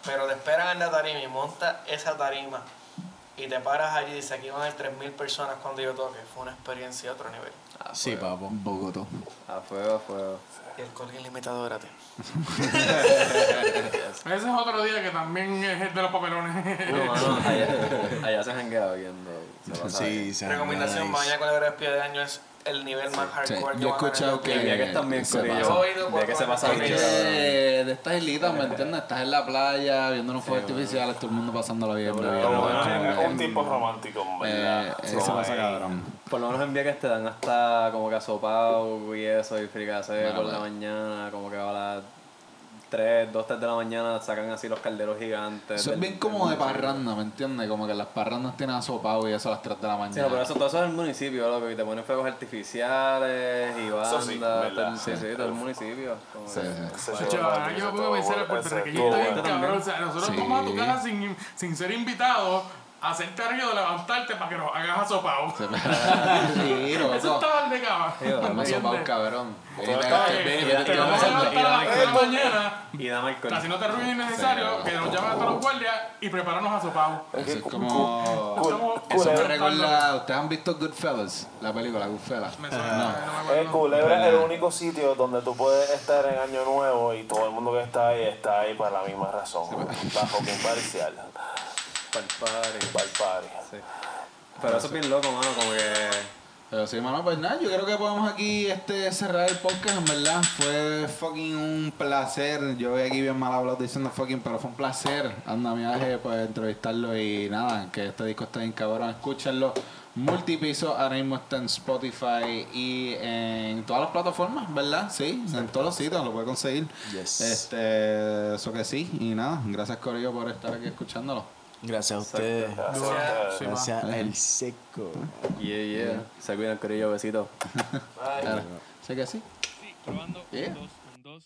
pero te esperan en la tarima y montas esa tarima y te paras allí y dices aquí van a haber 3.000 personas cuando yo toque. Fue una experiencia de otro nivel. Sí, papo. Bogotá. A fuego, a fuego. Y el colgue ilimitado gratis. Ese es otro día que también es el de los papelones. No, no, allá, allá se janguea viendo. Se pasa Sí, bien. se Recomendación, nice. vayan a Culebra el pie de año, es el nivel más Sí, hardcore que yo he escuchado que- El viaje también, se. Yo he ido El viaje se por- pasa por- Es bien. que de estas islitas, ¿me entiendes? Estás en la playa, viendo unos fuegos artificiales, todo el mundo pasándola bien. es es que- un tipo romántico, Eh, Como pasa cabrón. Por lo menos en Vieques te dan hasta como que asopao y eso, y fricase Bueno, por la bueno. mañana, como que a las 3, 2, 3 de la mañana sacan así los calderos gigantes. Eso es bien como de parranda, ¿me entiendes? Como que las parrandas tienen asopado y eso a las 3 de la mañana. Sí, no, pero eso, todo eso es el municipio, loco, y te ponen fuegos artificiales y bandas. Sí, todo el- sí, sí, todo el municipio. como Sí, que- sí. Show ahora yo me pongo a pensar el puertorriqueño está bien cabrón. O sea, nosotros Sí. vamos a tu casa sin, sin ser invitados hacerte arriba de levantarte para que nos hagas asopado. Sí, Eso loco. está mal de cama. Sopados, ¿Entiendes? cabrón. Todo está bien. Te vamos a levantar a las 3 de la mañana. Y dame alcohol. Así no te ruines innecesario, que nos llamen hasta los guardias y prepararnos a sopado. Eso es como... Eso me recuerda... ¿Ustedes han visto Goodfellas? La película Goodfellas. Me suena, No. no. Culebra es el único sitio donde tú puedes estar en Año Nuevo y todo el mundo que está ahí está ahí para la misma razón. Está fucking parcial. Pa'l party. Para el party. Sí. Pero eso es bien loco, mano, como que... Pero sí, mano, pues nada, yo creo que podemos aquí este, cerrar el podcast, en verdad. Fue fucking un placer. Yo voy aquí bien mal hablado diciendo fucking, pero fue un placer. Anda, mi viaje, pues entrevistarlo y nada, que este disco está bien cabrón. Escúchenlo. Multipiso ahora mismo está en Spotify y en todas las plataformas, ¿verdad? Sí, en todos los sitios lo puede conseguir. Yes. Este, eso que sí. Y nada, gracias Corillo por estar aquí escuchándolo. Gracias a ustedes. Gracias. Sí, Gracias al seco. Yeah, yeah. Se cuidan, Corillo, besito. Claro. Sé que sí. Probando. Yeah. Un, dos, un, dos.